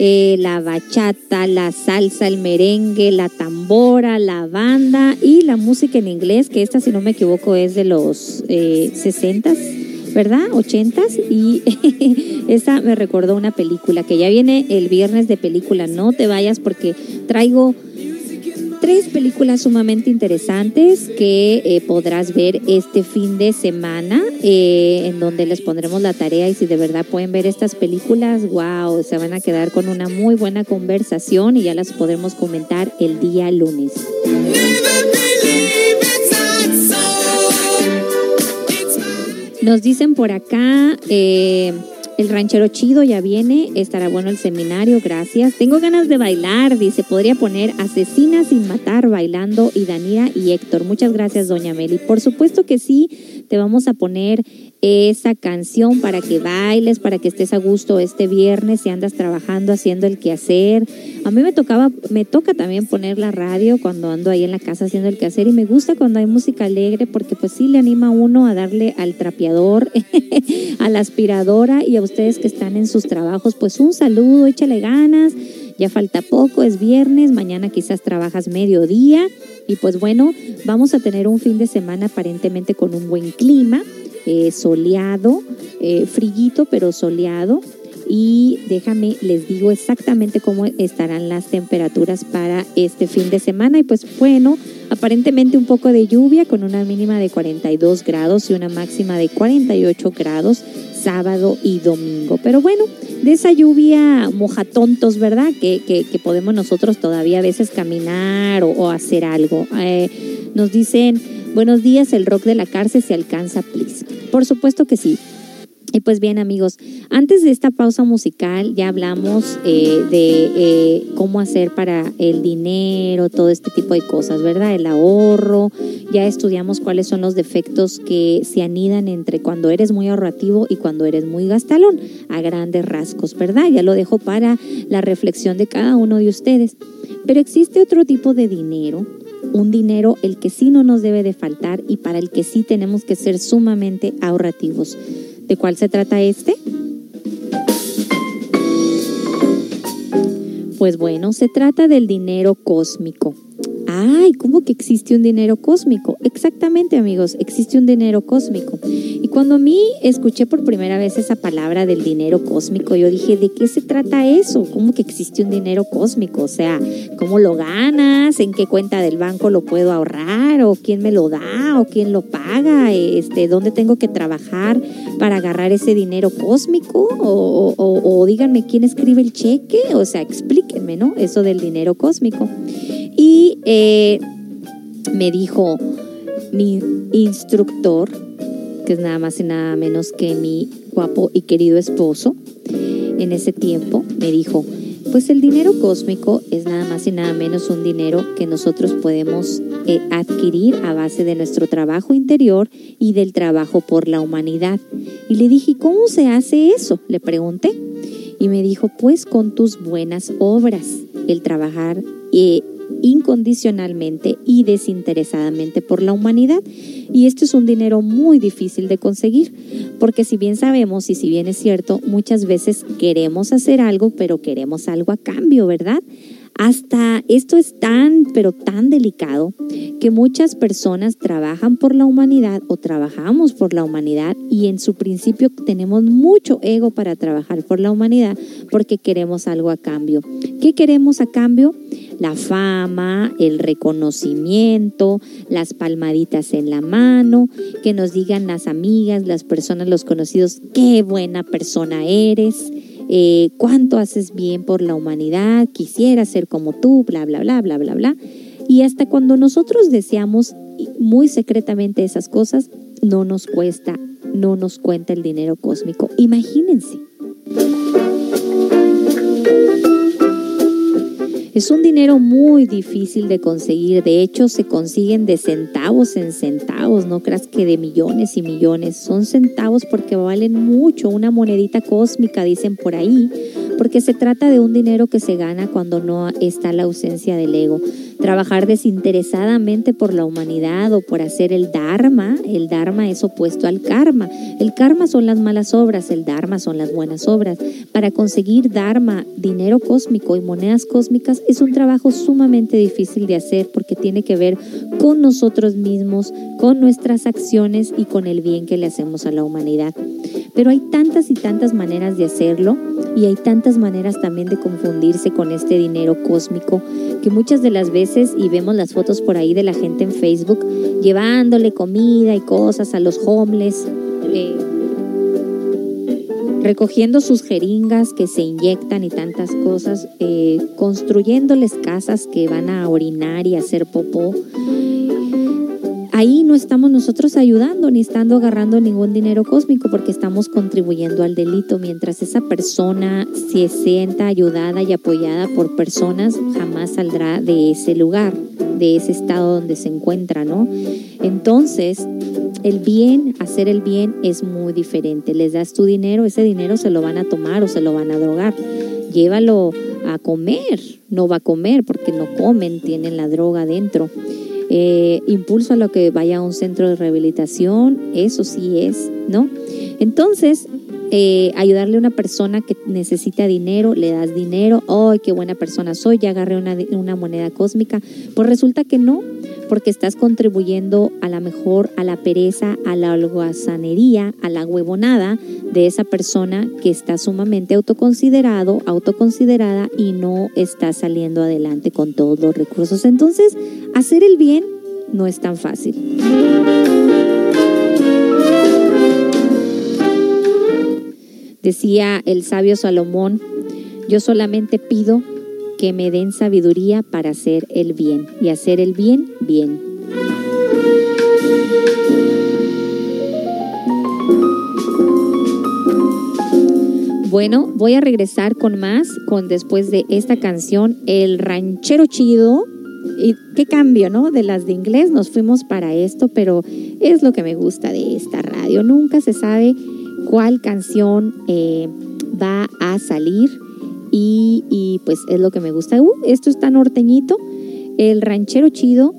eh, la bachata, la salsa, el merengue, la tambora, la banda y la música en inglés, que esta si no me equivoco es de los eh, 60s, ¿verdad? 80s y esa me recordó una película que ya viene el viernes de película, no te vayas porque traigo tres películas sumamente interesantes que eh, podrás ver este fin de semana, eh, en donde les pondremos la tarea y si de verdad pueden ver estas películas, wow, se van a quedar con una muy buena conversación y ya las podremos comentar el día lunes. Nos dicen por acá, eh, el ranchero chido ya viene, estará bueno el seminario, gracias. Tengo ganas de bailar, dice, podría poner Asesina sin matar bailando y Danira y Héctor. Muchas gracias, doña Meli. Por supuesto que sí, te vamos a poner esa canción para que bailes, para que estés a gusto este viernes si andas trabajando, haciendo el quehacer. A mí me tocaba, me toca también poner la radio cuando ando ahí en la casa haciendo el quehacer y me gusta cuando hay música alegre porque pues sí le anima a uno a darle al trapeador, a la aspiradora y a ustedes que están en sus trabajos, pues un saludo, échale ganas. Ya falta poco, es viernes, mañana quizás trabajas mediodía y pues bueno, vamos a tener un fin de semana aparentemente con un buen clima, eh, soleado, eh, frillito pero soleado y déjame, les digo exactamente cómo estarán las temperaturas para este fin de semana. Y pues bueno, aparentemente un poco de lluvia con una mínima de 42 grados y una máxima de 48 grados sábado y domingo. Pero bueno, de esa lluvia moja tontos, ¿verdad? Que, que, podemos nosotros todavía a veces caminar o, hacer algo. Eh, nos dicen, buenos días, el rock de la cárcel se alcanza, please. Por supuesto que sí. Y pues bien amigos, antes de esta pausa musical ya hablamos eh, de eh, cómo hacer para el dinero, todo este tipo de cosas, ¿verdad? El ahorro, ya estudiamos cuáles son los defectos que se anidan entre cuando eres muy ahorrativo y cuando eres muy gastalón, a grandes rasgos, ¿verdad? Ya lo dejo para la reflexión de cada uno de ustedes. Pero existe otro tipo de dinero un dinero el que sí no nos debe de faltar y para el que sí tenemos que ser sumamente ahorrativos. ¿De cuál se trata este? Pues bueno, se trata del dinero cósmico. Ay, ¿cómo que existe un dinero cósmico? Exactamente, amigos, existe un dinero cósmico. Y cuando a mí escuché por primera vez esa palabra del dinero cósmico, yo dije, ¿de qué se trata eso? ¿Cómo que existe un dinero cósmico? O sea, ¿cómo lo ganas? ¿En qué cuenta del banco lo puedo ahorrar? ¿O quién me lo da? ¿O quién lo paga? Este, ¿Dónde tengo que trabajar para agarrar ese dinero cósmico? O, o díganme quién escribe el cheque. O sea, explíquenme, ¿no? Eso del dinero cósmico. Y eh, me dijo mi instructor, que es nada más y nada menos que mi guapo y querido esposo, en ese tiempo me dijo, pues el dinero cósmico es nada más y nada menos un dinero que nosotros podemos eh, adquirir a base de nuestro trabajo interior y del trabajo por la humanidad. Y le dije, ¿cómo se hace eso? Le pregunté. Y me dijo, pues con tus buenas obras, el trabajar eh, incondicionalmente y desinteresadamente por la humanidad. Y esto es un dinero muy difícil de conseguir, porque si bien sabemos y si bien es cierto, muchas veces queremos hacer algo, pero queremos algo a cambio, ¿verdad? Hasta esto es tan, pero tan delicado que muchas personas trabajan por la humanidad o trabajamos por la humanidad y en su principio tenemos mucho ego para trabajar por la humanidad porque queremos algo a cambio. ¿Qué queremos a cambio? La fama, el reconocimiento, las palmaditas en la mano, que nos digan las amigas, las personas, los conocidos, qué buena persona eres eh, cuánto haces bien por la humanidad, quisiera ser como tú, bla, bla, bla, bla, bla, bla. Y hasta cuando nosotros deseamos muy secretamente esas cosas, no nos cuesta, no nos cuenta el dinero cósmico. Imagínense. Es un dinero muy difícil de conseguir, de hecho se consiguen de centavos en centavos, no creas que de millones y millones, son centavos porque valen mucho, una monedita cósmica dicen por ahí, porque se trata de un dinero que se gana cuando no está la ausencia del ego. Trabajar desinteresadamente por la humanidad o por hacer el Dharma. El Dharma es opuesto al karma. El karma son las malas obras, el Dharma son las buenas obras. Para conseguir Dharma, dinero cósmico y monedas cósmicas es un trabajo sumamente difícil de hacer porque tiene que ver con nosotros mismos, con nuestras acciones y con el bien que le hacemos a la humanidad. Pero hay tantas y tantas maneras de hacerlo y hay tantas maneras también de confundirse con este dinero cósmico que muchas de las veces, y vemos las fotos por ahí de la gente en Facebook, llevándole comida y cosas a los homeless, eh, recogiendo sus jeringas que se inyectan y tantas cosas, eh, construyéndoles casas que van a orinar y hacer popó ahí no estamos nosotros ayudando ni estando agarrando ningún dinero cósmico porque estamos contribuyendo al delito. Mientras esa persona se sienta ayudada y apoyada por personas, jamás saldrá de ese lugar, de ese estado donde se encuentra, ¿no? Entonces, el bien, hacer el bien es muy diferente. Les das tu dinero, ese dinero se lo van a tomar o se lo van a drogar. Llévalo a comer, no va a comer porque no comen, tienen la droga dentro. Eh, impulso a lo que vaya a un centro de rehabilitación, eso sí es, ¿no? Entonces, eh, ayudarle a una persona que necesita dinero, le das dinero, ¡ay, qué buena persona soy! Ya agarré una, una moneda cósmica. Pues resulta que no, porque estás contribuyendo a la mejor a la pereza, a la holgazanería, a la huevonada de esa persona que está sumamente autoconsiderado, autoconsiderada y no está saliendo adelante con todos los recursos. Entonces, hacer el bien no es tan fácil. Decía el sabio Salomón, yo solamente pido que me den sabiduría para hacer el bien y hacer el bien bien. Bueno, voy a regresar con más, con después de esta canción, El Ranchero Chido. Y qué cambio, ¿no? De las de inglés nos fuimos para esto, pero es lo que me gusta de esta radio. Nunca se sabe cuál canción eh, va a salir y, pues es lo que me gusta. Uh, esto está norteñito, el ranchero chido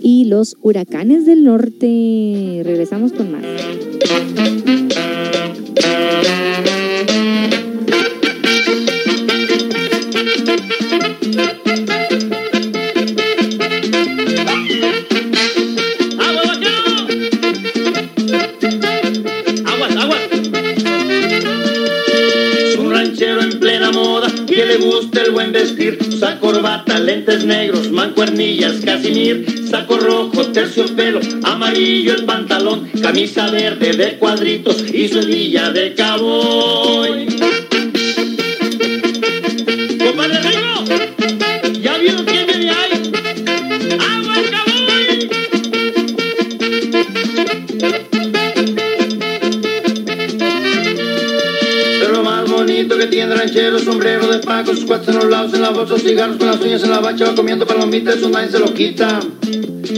y los huracanes del norte. Regresamos con más. Usa corbata, lentes negros, mancuernillas, casimir, saco rojo, terciopelo, amarillo el pantalón, camisa verde de cuadritos y su de cowboy. ranchero, sombrero de paco, sus cuates en los lados, bolsa, cigarros con las uñas en la bacha, va comiendo palomitas, eso nadie se lo quita.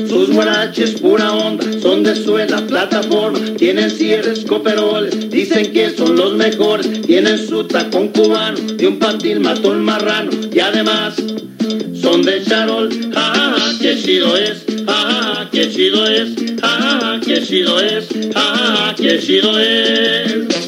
Sus guaraches, pura onda, son de suela, plataforma, tienen cierres, coperoles, dicen que son los mejores, tienen su tacón cubano, de un patil mató el marrano, y además son de charol, ah, qué chido es, ah, qué chido es, ah, qué chido es, ah, qué chido es.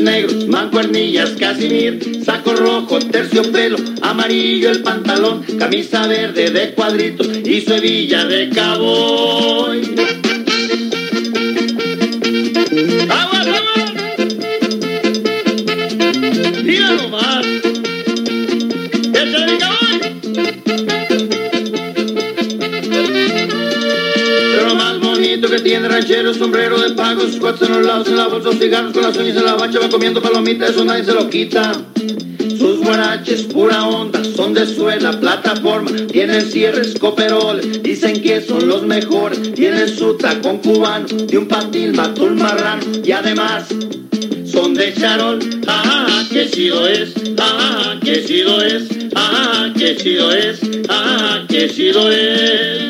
Negros, mancuernillas, casimir, saco rojo, terciopelo, amarillo el pantalón, camisa verde de cuadritos y su de caboy. De sus cuatro en los lados, en la bolsa, cigarros con las uñas en la bacha, va comiendo palomitas, eso nadie se lo quita. Sus guaraches, pura onda, son de suela, plataforma, tienen cierres, coperoles, dicen que son los mejores, tienen su tacón cubano, de un patil mató un marrano, y además son de charol, ah, que chido es, ah, que chido es, ah, que chido es, ah, que chido es.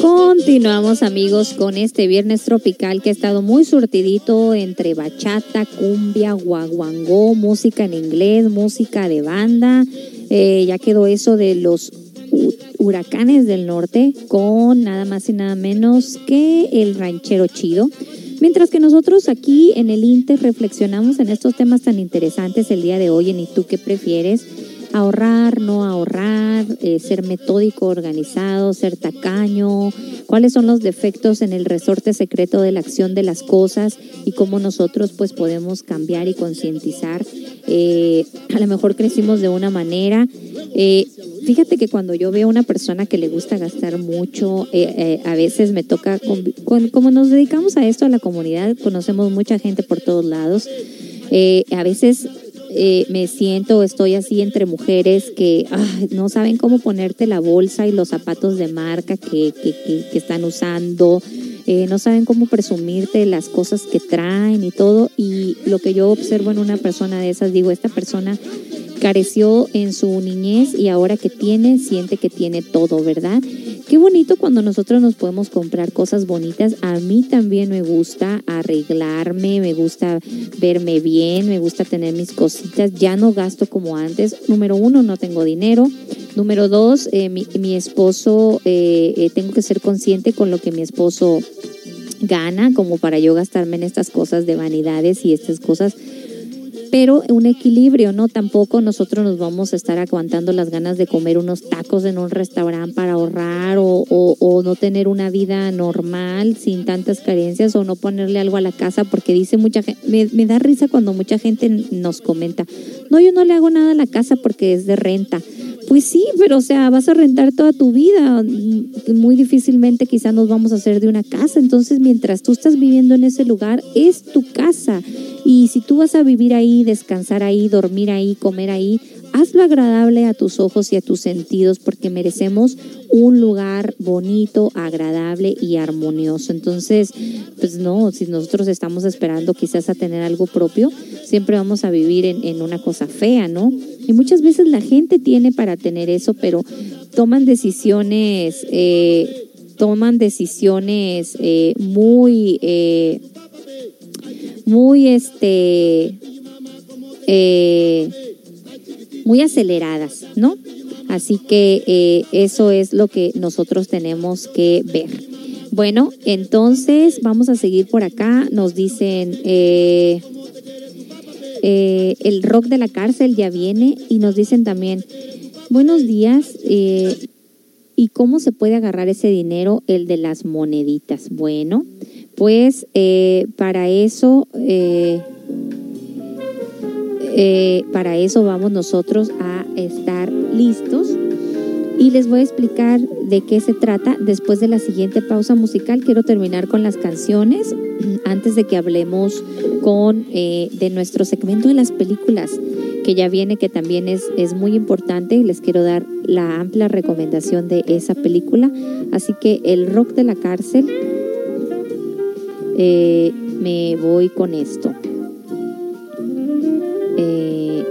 Continuamos amigos con este viernes tropical que ha estado muy surtidito entre bachata, cumbia, guaguangó, música en inglés, música de banda. Eh, ya quedó eso de los huracanes del norte con nada más y nada menos que el ranchero chido. Mientras que nosotros aquí en el Inter reflexionamos en estos temas tan interesantes el día de hoy en ¿Y tú qué prefieres? Ahorrar, no ahorrar, eh, ser metódico, organizado, ser tacaño, cuáles son los defectos en el resorte secreto de la acción de las cosas y cómo nosotros pues podemos cambiar y concientizar. Eh, a lo mejor crecimos de una manera. Eh, fíjate que cuando yo veo a una persona que le gusta gastar mucho, a veces me toca, como nos dedicamos a esto, a la comunidad, conocemos mucha gente por todos lados. a veces eh, me siento, estoy así entre mujeres que no saben cómo ponerte la bolsa y los zapatos de marca que, que, están usando, eh, no saben cómo presumirte las cosas que traen y todo. Y lo que yo observo en una persona de esas, digo, esta persona careció en su niñez y ahora que tiene, siente que tiene todo, ¿verdad? Qué bonito cuando nosotros nos podemos comprar cosas bonitas. A mí también me gusta arreglarme, me gusta verme bien, me gusta tener mis cositas. Ya no gasto como antes. Número uno, no tengo dinero. Número dos, eh, mi, esposo, eh, eh, tengo que ser consciente con lo que mi esposo gana como para yo gastarme en estas cosas de vanidades y estas cosas pero un equilibrio, ¿no? Tampoco nosotros nos vamos a estar aguantando las ganas de comer unos tacos en un restaurante para ahorrar o, no tener una vida normal sin tantas carencias o no ponerle algo a la casa porque dice mucha gente, me, me da risa cuando mucha gente nos comenta, no, yo no le hago nada a la casa porque es de renta. Pues sí, pero o sea, vas a rentar toda tu vida. Muy difícilmente quizás nos vamos a hacer de una casa. Entonces, mientras tú estás viviendo en ese lugar, es tu casa. Y si tú vas a vivir ahí, descansar ahí, dormir ahí, comer ahí, hazlo agradable a tus ojos y a tus sentidos porque merecemos un lugar bonito, agradable y armonioso. Entonces, pues no, si nosotros estamos esperando quizás a tener algo propio, siempre vamos a vivir en, una cosa fea, ¿no? Y muchas veces la gente tiene para tener eso, pero toman decisiones, eh, toman decisiones eh, muy... Eh, muy este eh, muy aceleradas, ¿no? Así que eh, eso es lo que nosotros tenemos que ver. Bueno, entonces vamos a seguir por acá. Nos dicen, eh, el rock de la cárcel ya viene y nos dicen también, buenos días, ¿y cómo se puede agarrar ese dinero, el de las moneditas? Bueno, pues eh, para eso, eh, eh, para eso vamos nosotros a estar listos y les voy a explicar de qué se trata después de la siguiente pausa musical. Quiero terminar con las canciones antes de que hablemos con de nuestro segmento de las películas que ya viene, que también es, es muy importante y les quiero dar la amplia recomendación de esa película. Así que el rock de la cárcel eh, me voy con esto. Eh,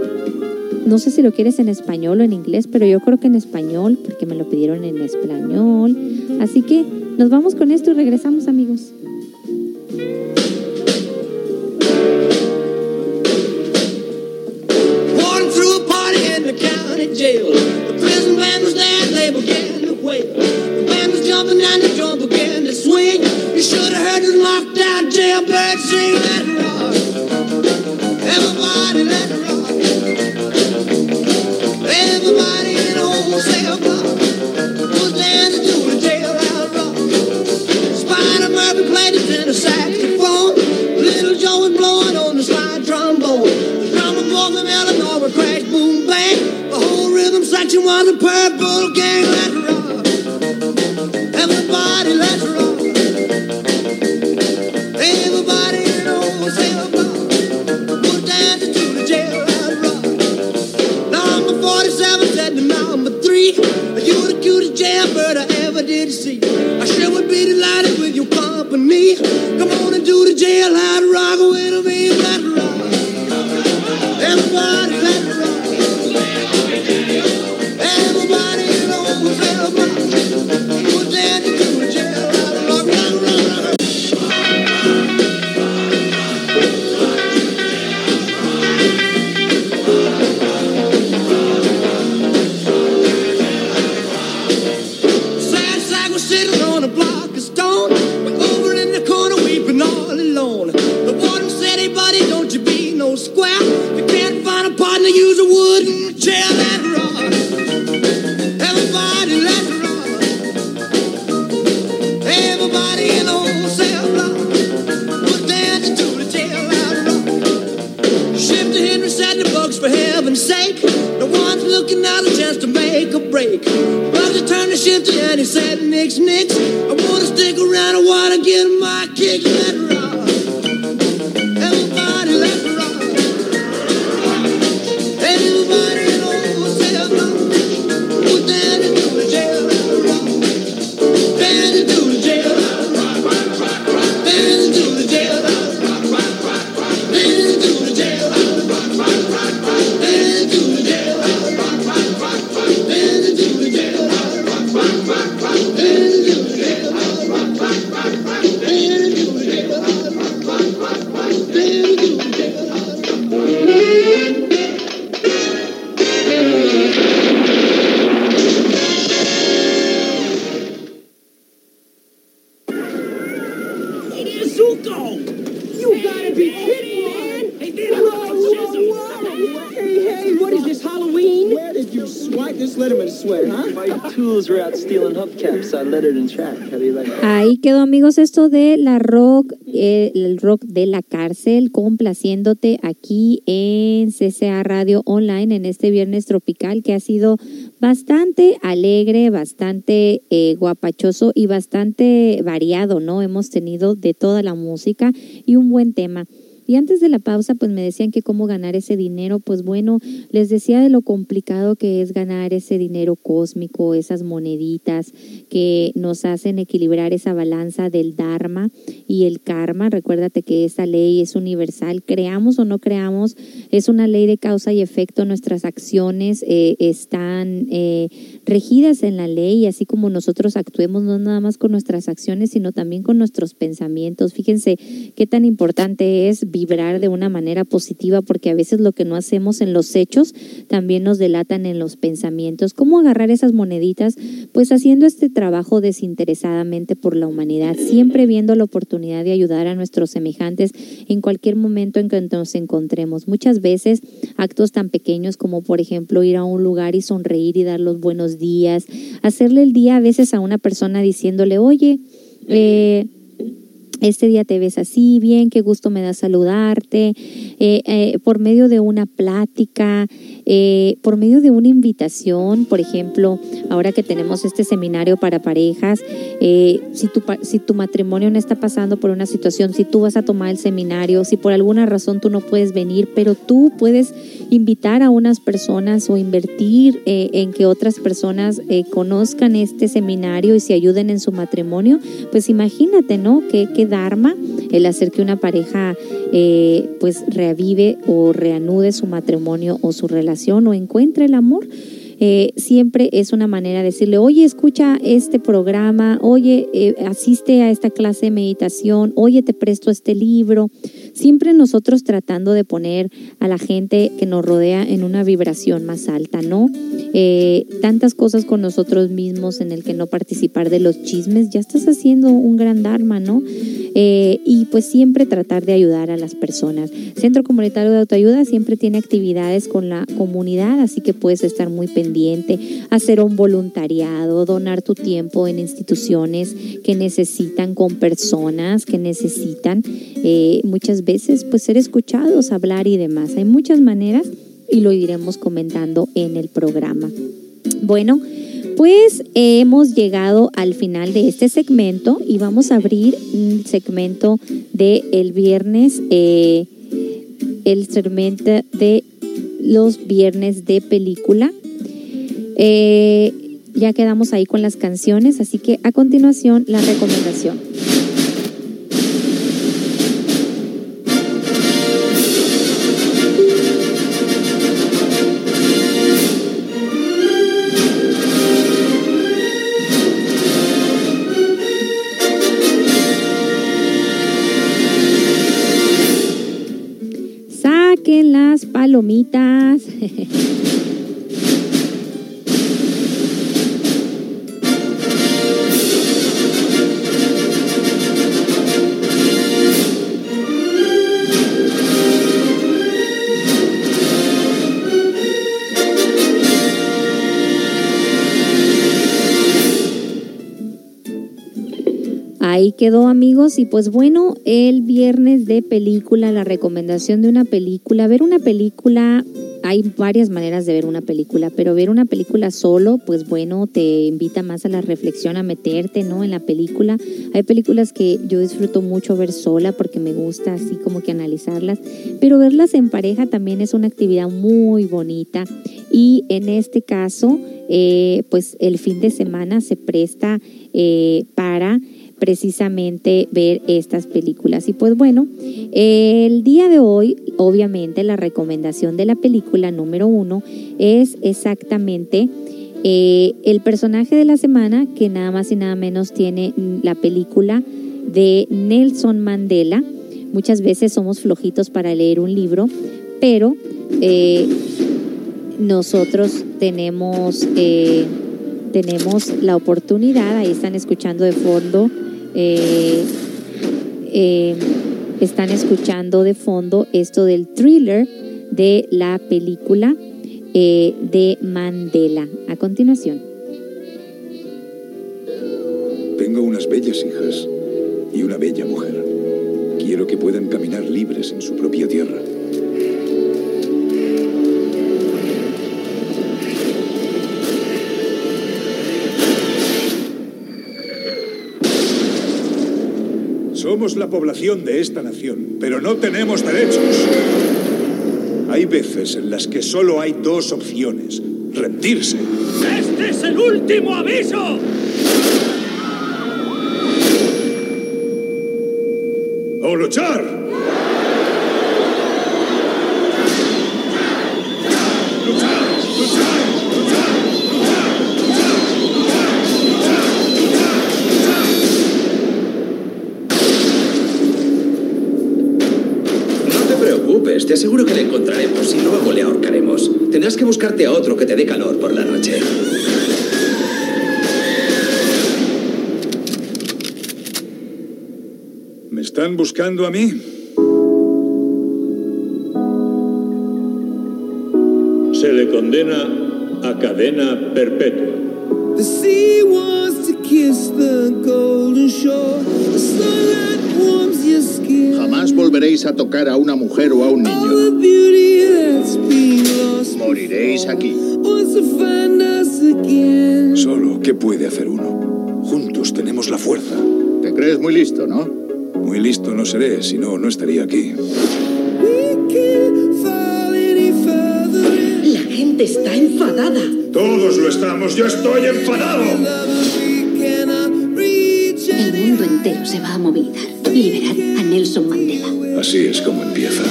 no sé si lo quieres en español o en inglés, pero yo creo que en español, porque me lo pidieron en español. Así que nos vamos con esto y regresamos amigos. You should have heard the lockdown jailbird sing it rock. Everybody let it rock. Everybody esto de la rock, eh, el rock de la cárcel, complaciéndote aquí en CCA Radio Online en este viernes tropical que ha sido bastante alegre, bastante eh, guapachoso y bastante variado, ¿no? Hemos tenido de toda la música y un buen tema. Y antes de la pausa, pues me decían que cómo ganar ese dinero. Pues bueno, les decía de lo complicado que es ganar ese dinero cósmico, esas moneditas que nos hacen equilibrar esa balanza del Dharma y el karma. Recuérdate que esa ley es universal, creamos o no creamos, es una ley de causa y efecto. Nuestras acciones eh, están eh, regidas en la ley, así como nosotros actuemos no nada más con nuestras acciones, sino también con nuestros pensamientos. Fíjense qué tan importante es vibrar de una manera positiva, porque a veces lo que no hacemos en los hechos también nos delatan en los pensamientos. ¿Cómo agarrar esas moneditas? Pues haciendo este trabajo desinteresadamente por la humanidad, siempre viendo la oportunidad de ayudar a nuestros semejantes en cualquier momento en que nos encontremos. Muchas veces actos tan pequeños como por ejemplo ir a un lugar y sonreír y dar los buenos días, hacerle el día a veces a una persona diciéndole, oye, eh, este día te ves así, bien, qué gusto me da saludarte, eh, eh, por medio de una plática, eh, por medio de una invitación, por ejemplo, ahora que tenemos este seminario para parejas, si, tu, si tu matrimonio no está pasando por una situación, si tú vas a tomar el seminario, si por alguna razón tú no puedes venir, pero tú puedes invitar a unas personas o invertir en que otras personas conozcan este seminario y se ayuden en su matrimonio, pues imagínate, ¿no? Qué dharma el hacer que una pareja eh, pues reavive o reanude su matrimonio o su relación o encuentre el amor. Eh, siempre es una manera de decirle, oye, escucha este programa, oye, eh, asiste a esta clase de meditación, oye, te presto este libro. Siempre nosotros tratando de poner a la gente que nos rodea en una vibración más alta, ¿no? Eh, tantas cosas con nosotros mismos en el que no participar de los chismes, ya estás haciendo un gran dharma, ¿no? Eh, y pues siempre tratar de ayudar a las personas. Centro Comunitario de Autoayuda siempre tiene actividades con la comunidad, así que puedes estar muy pendiente, hacer un voluntariado, donar tu tiempo en instituciones que necesitan, con personas que necesitan eh, muchas veces pues ser escuchados, hablar y demás. Hay muchas maneras y lo iremos comentando en el programa. Bueno, pues hemos llegado al final de este segmento y vamos a abrir un segmento de el viernes, eh, el segmento de los viernes de película. Eh, ya quedamos ahí con las canciones, así que a continuación la recomendación. Palomitas. Ahí quedó amigos y pues bueno, el viernes de película, la recomendación de una película, ver una película, hay varias maneras de ver una película, pero ver una película solo, pues bueno, te invita más a la reflexión, a meterte, ¿no? En la película. Hay películas que yo disfruto mucho ver sola porque me gusta así como que analizarlas, pero verlas en pareja también es una actividad muy bonita y en este caso, eh, pues el fin de semana se presta eh, para precisamente ver estas películas. Y pues bueno, el día de hoy, obviamente, la recomendación de la película número uno es exactamente eh, el personaje de la semana, que nada más y nada menos tiene la película de Nelson Mandela. Muchas veces somos flojitos para leer un libro, pero eh, nosotros tenemos, eh, tenemos la oportunidad, ahí están escuchando de fondo eh, eh, están escuchando de fondo esto del thriller de la película eh, de Mandela. A continuación. Tengo unas bellas hijas y una bella mujer. Quiero que puedan caminar libres en su propia tierra. Somos la población de esta nación, pero no tenemos derechos. Hay veces en las que solo hay dos opciones. Rendirse ¡Este es el último aviso! o luchar. No te preocupes, te aseguro que le encontraremos y luego le ahorcaremos. Tendrás que buscarte a otro que te dé calor por la noche. ¿Me están buscando a mí? Se le condena a cadena perpetua. The sea wants to kiss the golden shore. The sunlight warms your skin. Jamás volveréis a tocar a una mujer o a un niño. Moriréis aquí. Solo, ¿qué puede hacer uno? Juntos tenemos la fuerza. Te crees muy listo, ¿no? Muy listo no seré, si no, no estaría aquí. La gente está enfadada. Todos lo estamos, yo estoy enfadado. El mundo entero se va a movilizar. Liberar a Nelson Mandela. Así es como empieza.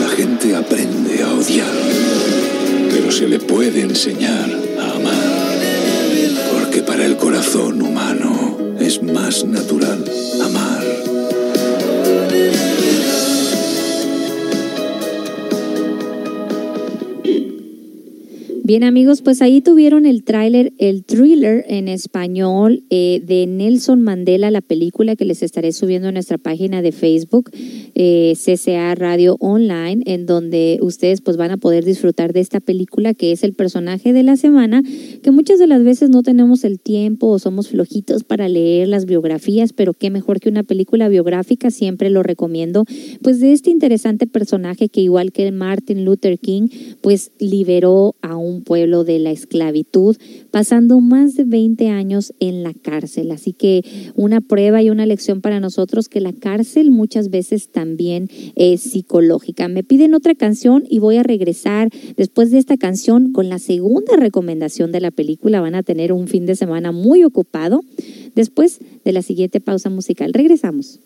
La gente aprende a odiar, pero se le puede enseñar a amar. Porque para el corazón humano es más natural amar. Bien amigos, pues ahí tuvieron el tráiler, el thriller en español eh, de Nelson Mandela, la película que les estaré subiendo a nuestra página de Facebook, eh, CCA Radio Online, en donde ustedes pues van a poder disfrutar de esta película que es el personaje de la semana, que muchas de las veces no tenemos el tiempo o somos flojitos para leer las biografías, pero qué mejor que una película biográfica, siempre lo recomiendo, pues de este interesante personaje que igual que Martin Luther King, pues liberó a un pueblo de la esclavitud, pasando más de 20 años en la cárcel. Así que una prueba y una lección para nosotros que la cárcel muchas veces también es psicológica. Me piden otra canción y voy a regresar después de esta canción con la segunda recomendación de la película. Van a tener un fin de semana muy ocupado después de la siguiente pausa musical. Regresamos.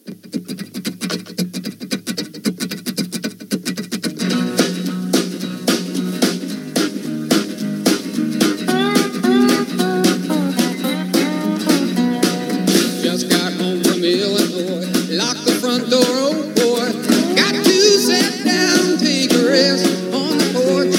Lock the front door, oh boy. Got to sit down, take a rest on the porch.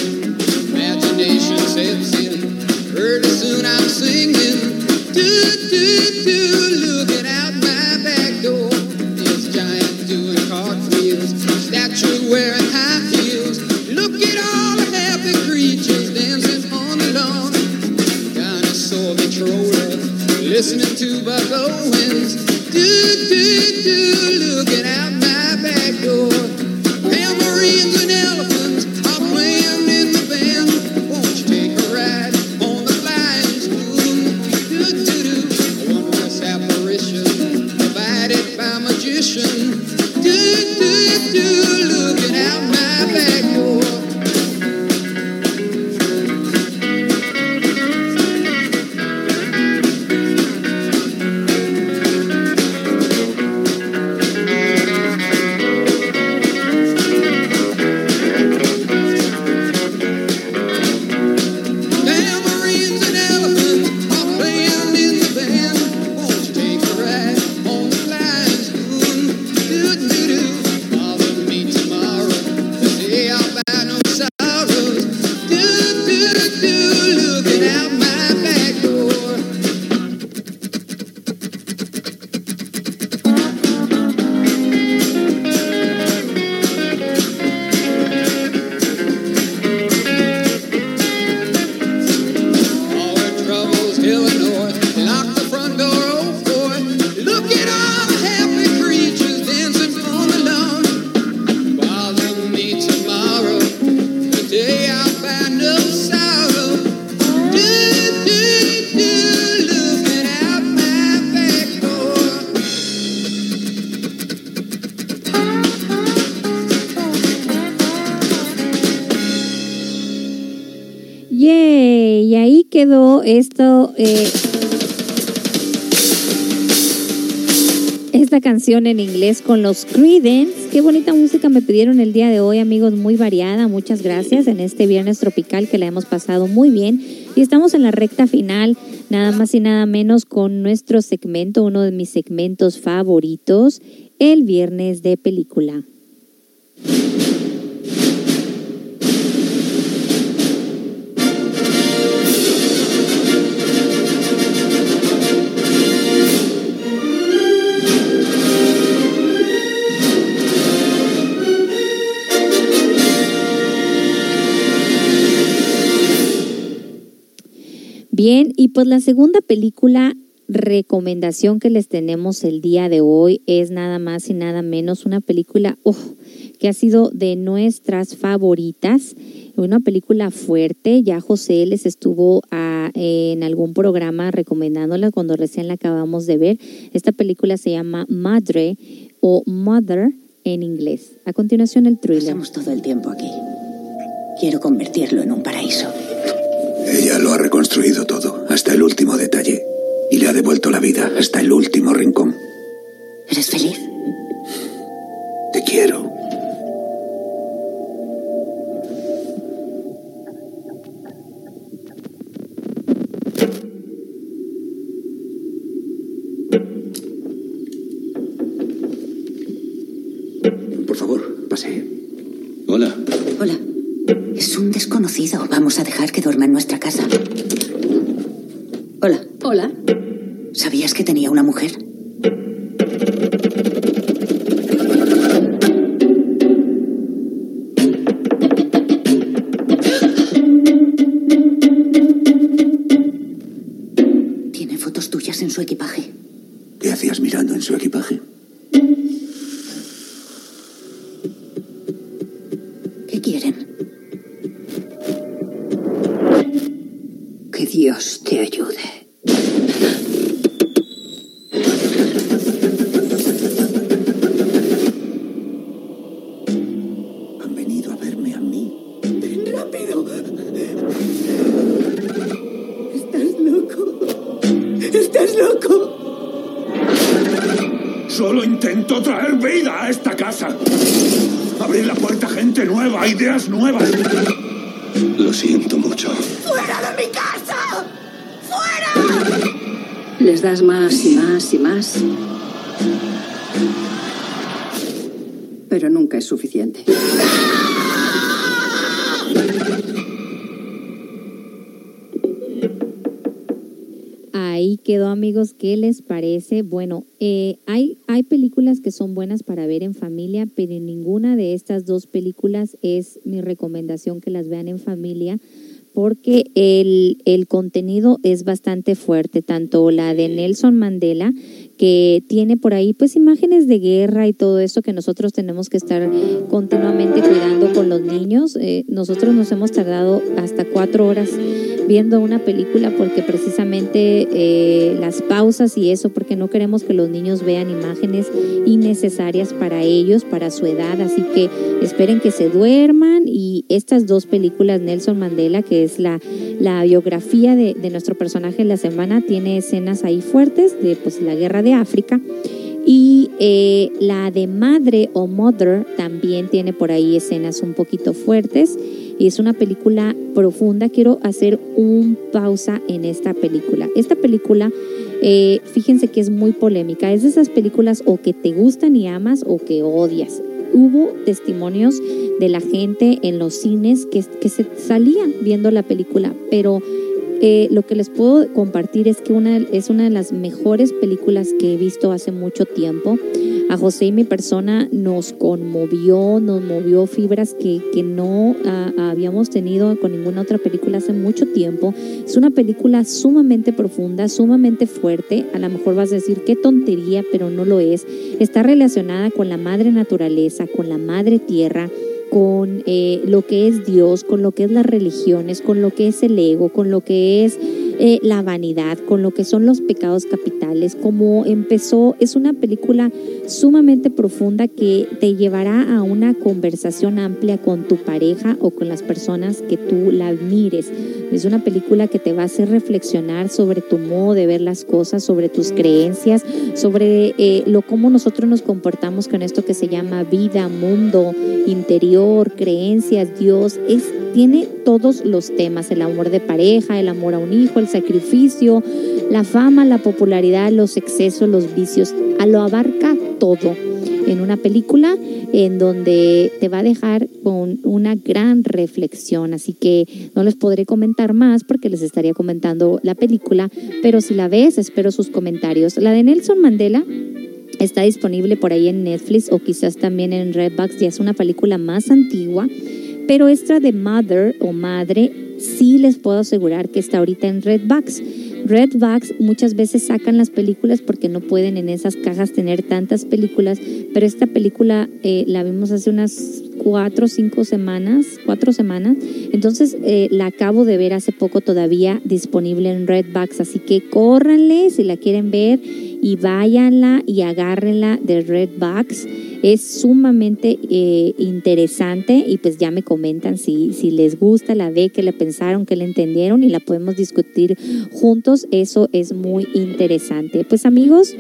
Imagination sets in. Pretty soon I'm singing. Do, do, do, looking out my back door. This giant doing cartwheels. Statue wearing high heels. Look at all the happy creatures dancing on the lawn. Listening to Buck Owens do, do, looking out my back door. Pam and elephants. Eh, esta canción en inglés con los Creedence. Qué bonita música me pidieron el día de hoy, amigos, muy variada. Muchas gracias en este viernes tropical que la hemos pasado muy bien. Y estamos en la recta final, nada más y nada menos con nuestro segmento, uno de mis segmentos favoritos, el viernes de película. Bien, y pues la segunda película recomendación que les tenemos el día de hoy es nada más y nada menos una película que ha sido de nuestras favoritas, una película fuerte, ya José les estuvo a- en algún programa recomendándola cuando recién la acabamos de ver. Esta película se llama Madre o Mother en inglés. A continuación el thriller. Pasamos todo el tiempo aquí. Quiero convertirlo en un paraíso. Ella lo ha reconstruido todo, hasta el último detalle. Y le ha devuelto la vida hasta el último rincón. ¿Eres feliz? Te quiero. Por favor, pase. Hola. Hola. Es Vamos a dejar que duerma en nuestra casa. Hola. Hola. ¿Sabías que tenía una mujer? Más y más y más. Pero nunca es suficiente. Ahí quedó amigos, ¿qué les parece? Bueno, eh, hay, hay películas que son buenas para ver en familia, pero ninguna de estas dos películas es mi recomendación que las vean en familia porque el, el contenido es bastante fuerte, tanto la de Nelson Mandela, que tiene por ahí pues imágenes de guerra y todo esto que nosotros tenemos que estar continuamente cuidando con los niños. Eh, nosotros nos hemos tardado hasta cuatro horas viendo una película porque precisamente eh, las pausas y eso, porque no queremos que los niños vean imágenes innecesarias para ellos, para su edad, así que esperen que se duerman y estas dos películas, Nelson Mandela, que es la, la biografía de, de nuestro personaje en la semana, tiene escenas ahí fuertes de pues la guerra de África. Y eh, la de Madre o Mother también tiene por ahí escenas un poquito fuertes. Y es una película profunda. Quiero hacer un pausa en esta película. Esta película, eh, fíjense que es muy polémica. Es de esas películas o que te gustan y amas o que odias. Hubo testimonios de la gente en los cines que, que se salían viendo la película, pero eh, lo que les puedo compartir es que una, es una de las mejores películas que he visto hace mucho tiempo. A José y mi persona nos conmovió, nos movió fibras que, que no ah, habíamos tenido con ninguna otra película hace mucho tiempo. Es una película sumamente profunda, sumamente fuerte. A lo mejor vas a decir qué tontería, pero no lo es. Está relacionada con la madre naturaleza, con la madre tierra con eh, lo que es Dios, con lo que es las religiones, con lo que es el ego, con lo que es eh, la vanidad, con lo que son los pecados capitales, como empezó, es una película sumamente profunda que te llevará a una conversación amplia con tu pareja o con las personas que tú la admires. Es una película que te va a hacer reflexionar sobre tu modo de ver las cosas, sobre tus creencias, sobre eh, lo cómo nosotros nos comportamos con esto que se llama vida, mundo, interior, creencias, Dios. Es, tiene todos los temas, el amor de pareja, el amor a un hijo, el sacrificio, la fama, la popularidad, los excesos, los vicios. A lo abarca todo en una película en donde te va a dejar con una gran reflexión. Así que no les podré comentar más porque les estaría comentando la película, pero si la ves, espero sus comentarios. La de Nelson Mandela está disponible por ahí en Netflix o quizás también en Redbox, ya es una película más antigua, pero esta de Mother o Madre sí les puedo asegurar que está ahorita en Redbox. Redbox muchas veces sacan las películas porque no pueden en esas cajas tener tantas películas, pero esta película eh, la vimos hace unas cuatro o cinco semanas, cuatro semanas, entonces eh, la acabo de ver hace poco todavía disponible en Redbox, así que córranle si la quieren ver y váyanla y agárrenla de Redbox. Es sumamente eh, interesante y pues ya me comentan si, si les gusta, la ve, que le pensaron, que le entendieron y la podemos discutir juntos. Eso es muy interesante. Pues amigos,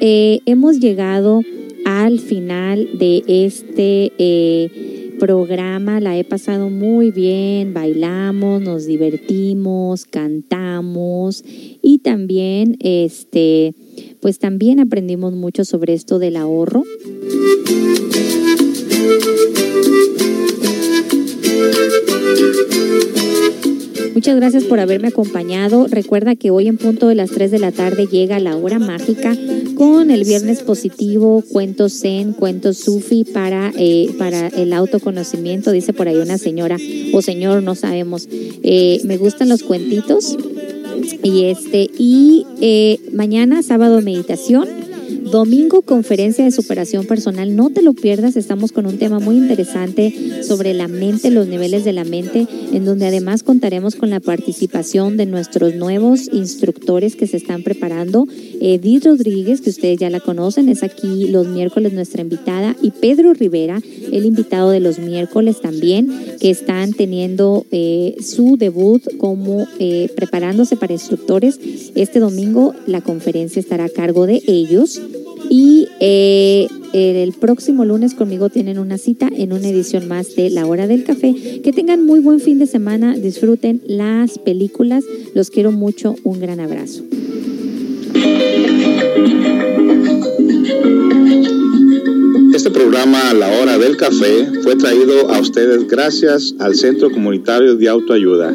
eh, hemos llegado al final de este eh, programa. La he pasado muy bien, bailamos, nos divertimos, cantamos y también este pues también aprendimos mucho sobre esto del ahorro. Muchas gracias por haberme acompañado. Recuerda que hoy en punto de las 3 de la tarde llega la hora mágica con el viernes positivo, cuentos zen, cuentos sufi para, eh, para el autoconocimiento, dice por ahí una señora o señor, no sabemos. Eh, me gustan los cuentitos. Y este, y eh, mañana, sábado, meditación. Domingo, conferencia de superación personal. No te lo pierdas, estamos con un tema muy interesante sobre la mente, los niveles de la mente, en donde además contaremos con la participación de nuestros nuevos instructores que se están preparando. Edith Rodríguez, que ustedes ya la conocen, es aquí los miércoles nuestra invitada, y Pedro Rivera, el invitado de los miércoles también, que están teniendo eh, su debut como eh, preparándose para instructores. Este domingo la conferencia estará a cargo de ellos. Y eh, el próximo lunes conmigo tienen una cita en una edición más de La Hora del Café. Que tengan muy buen fin de semana, disfruten las películas. Los quiero mucho, un gran abrazo. Este programa La Hora del Café fue traído a ustedes gracias al Centro Comunitario de Autoayuda.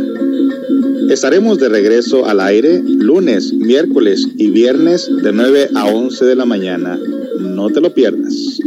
Estaremos de regreso al aire lunes, miércoles y viernes de 9 a 11 de la mañana. No te lo pierdas.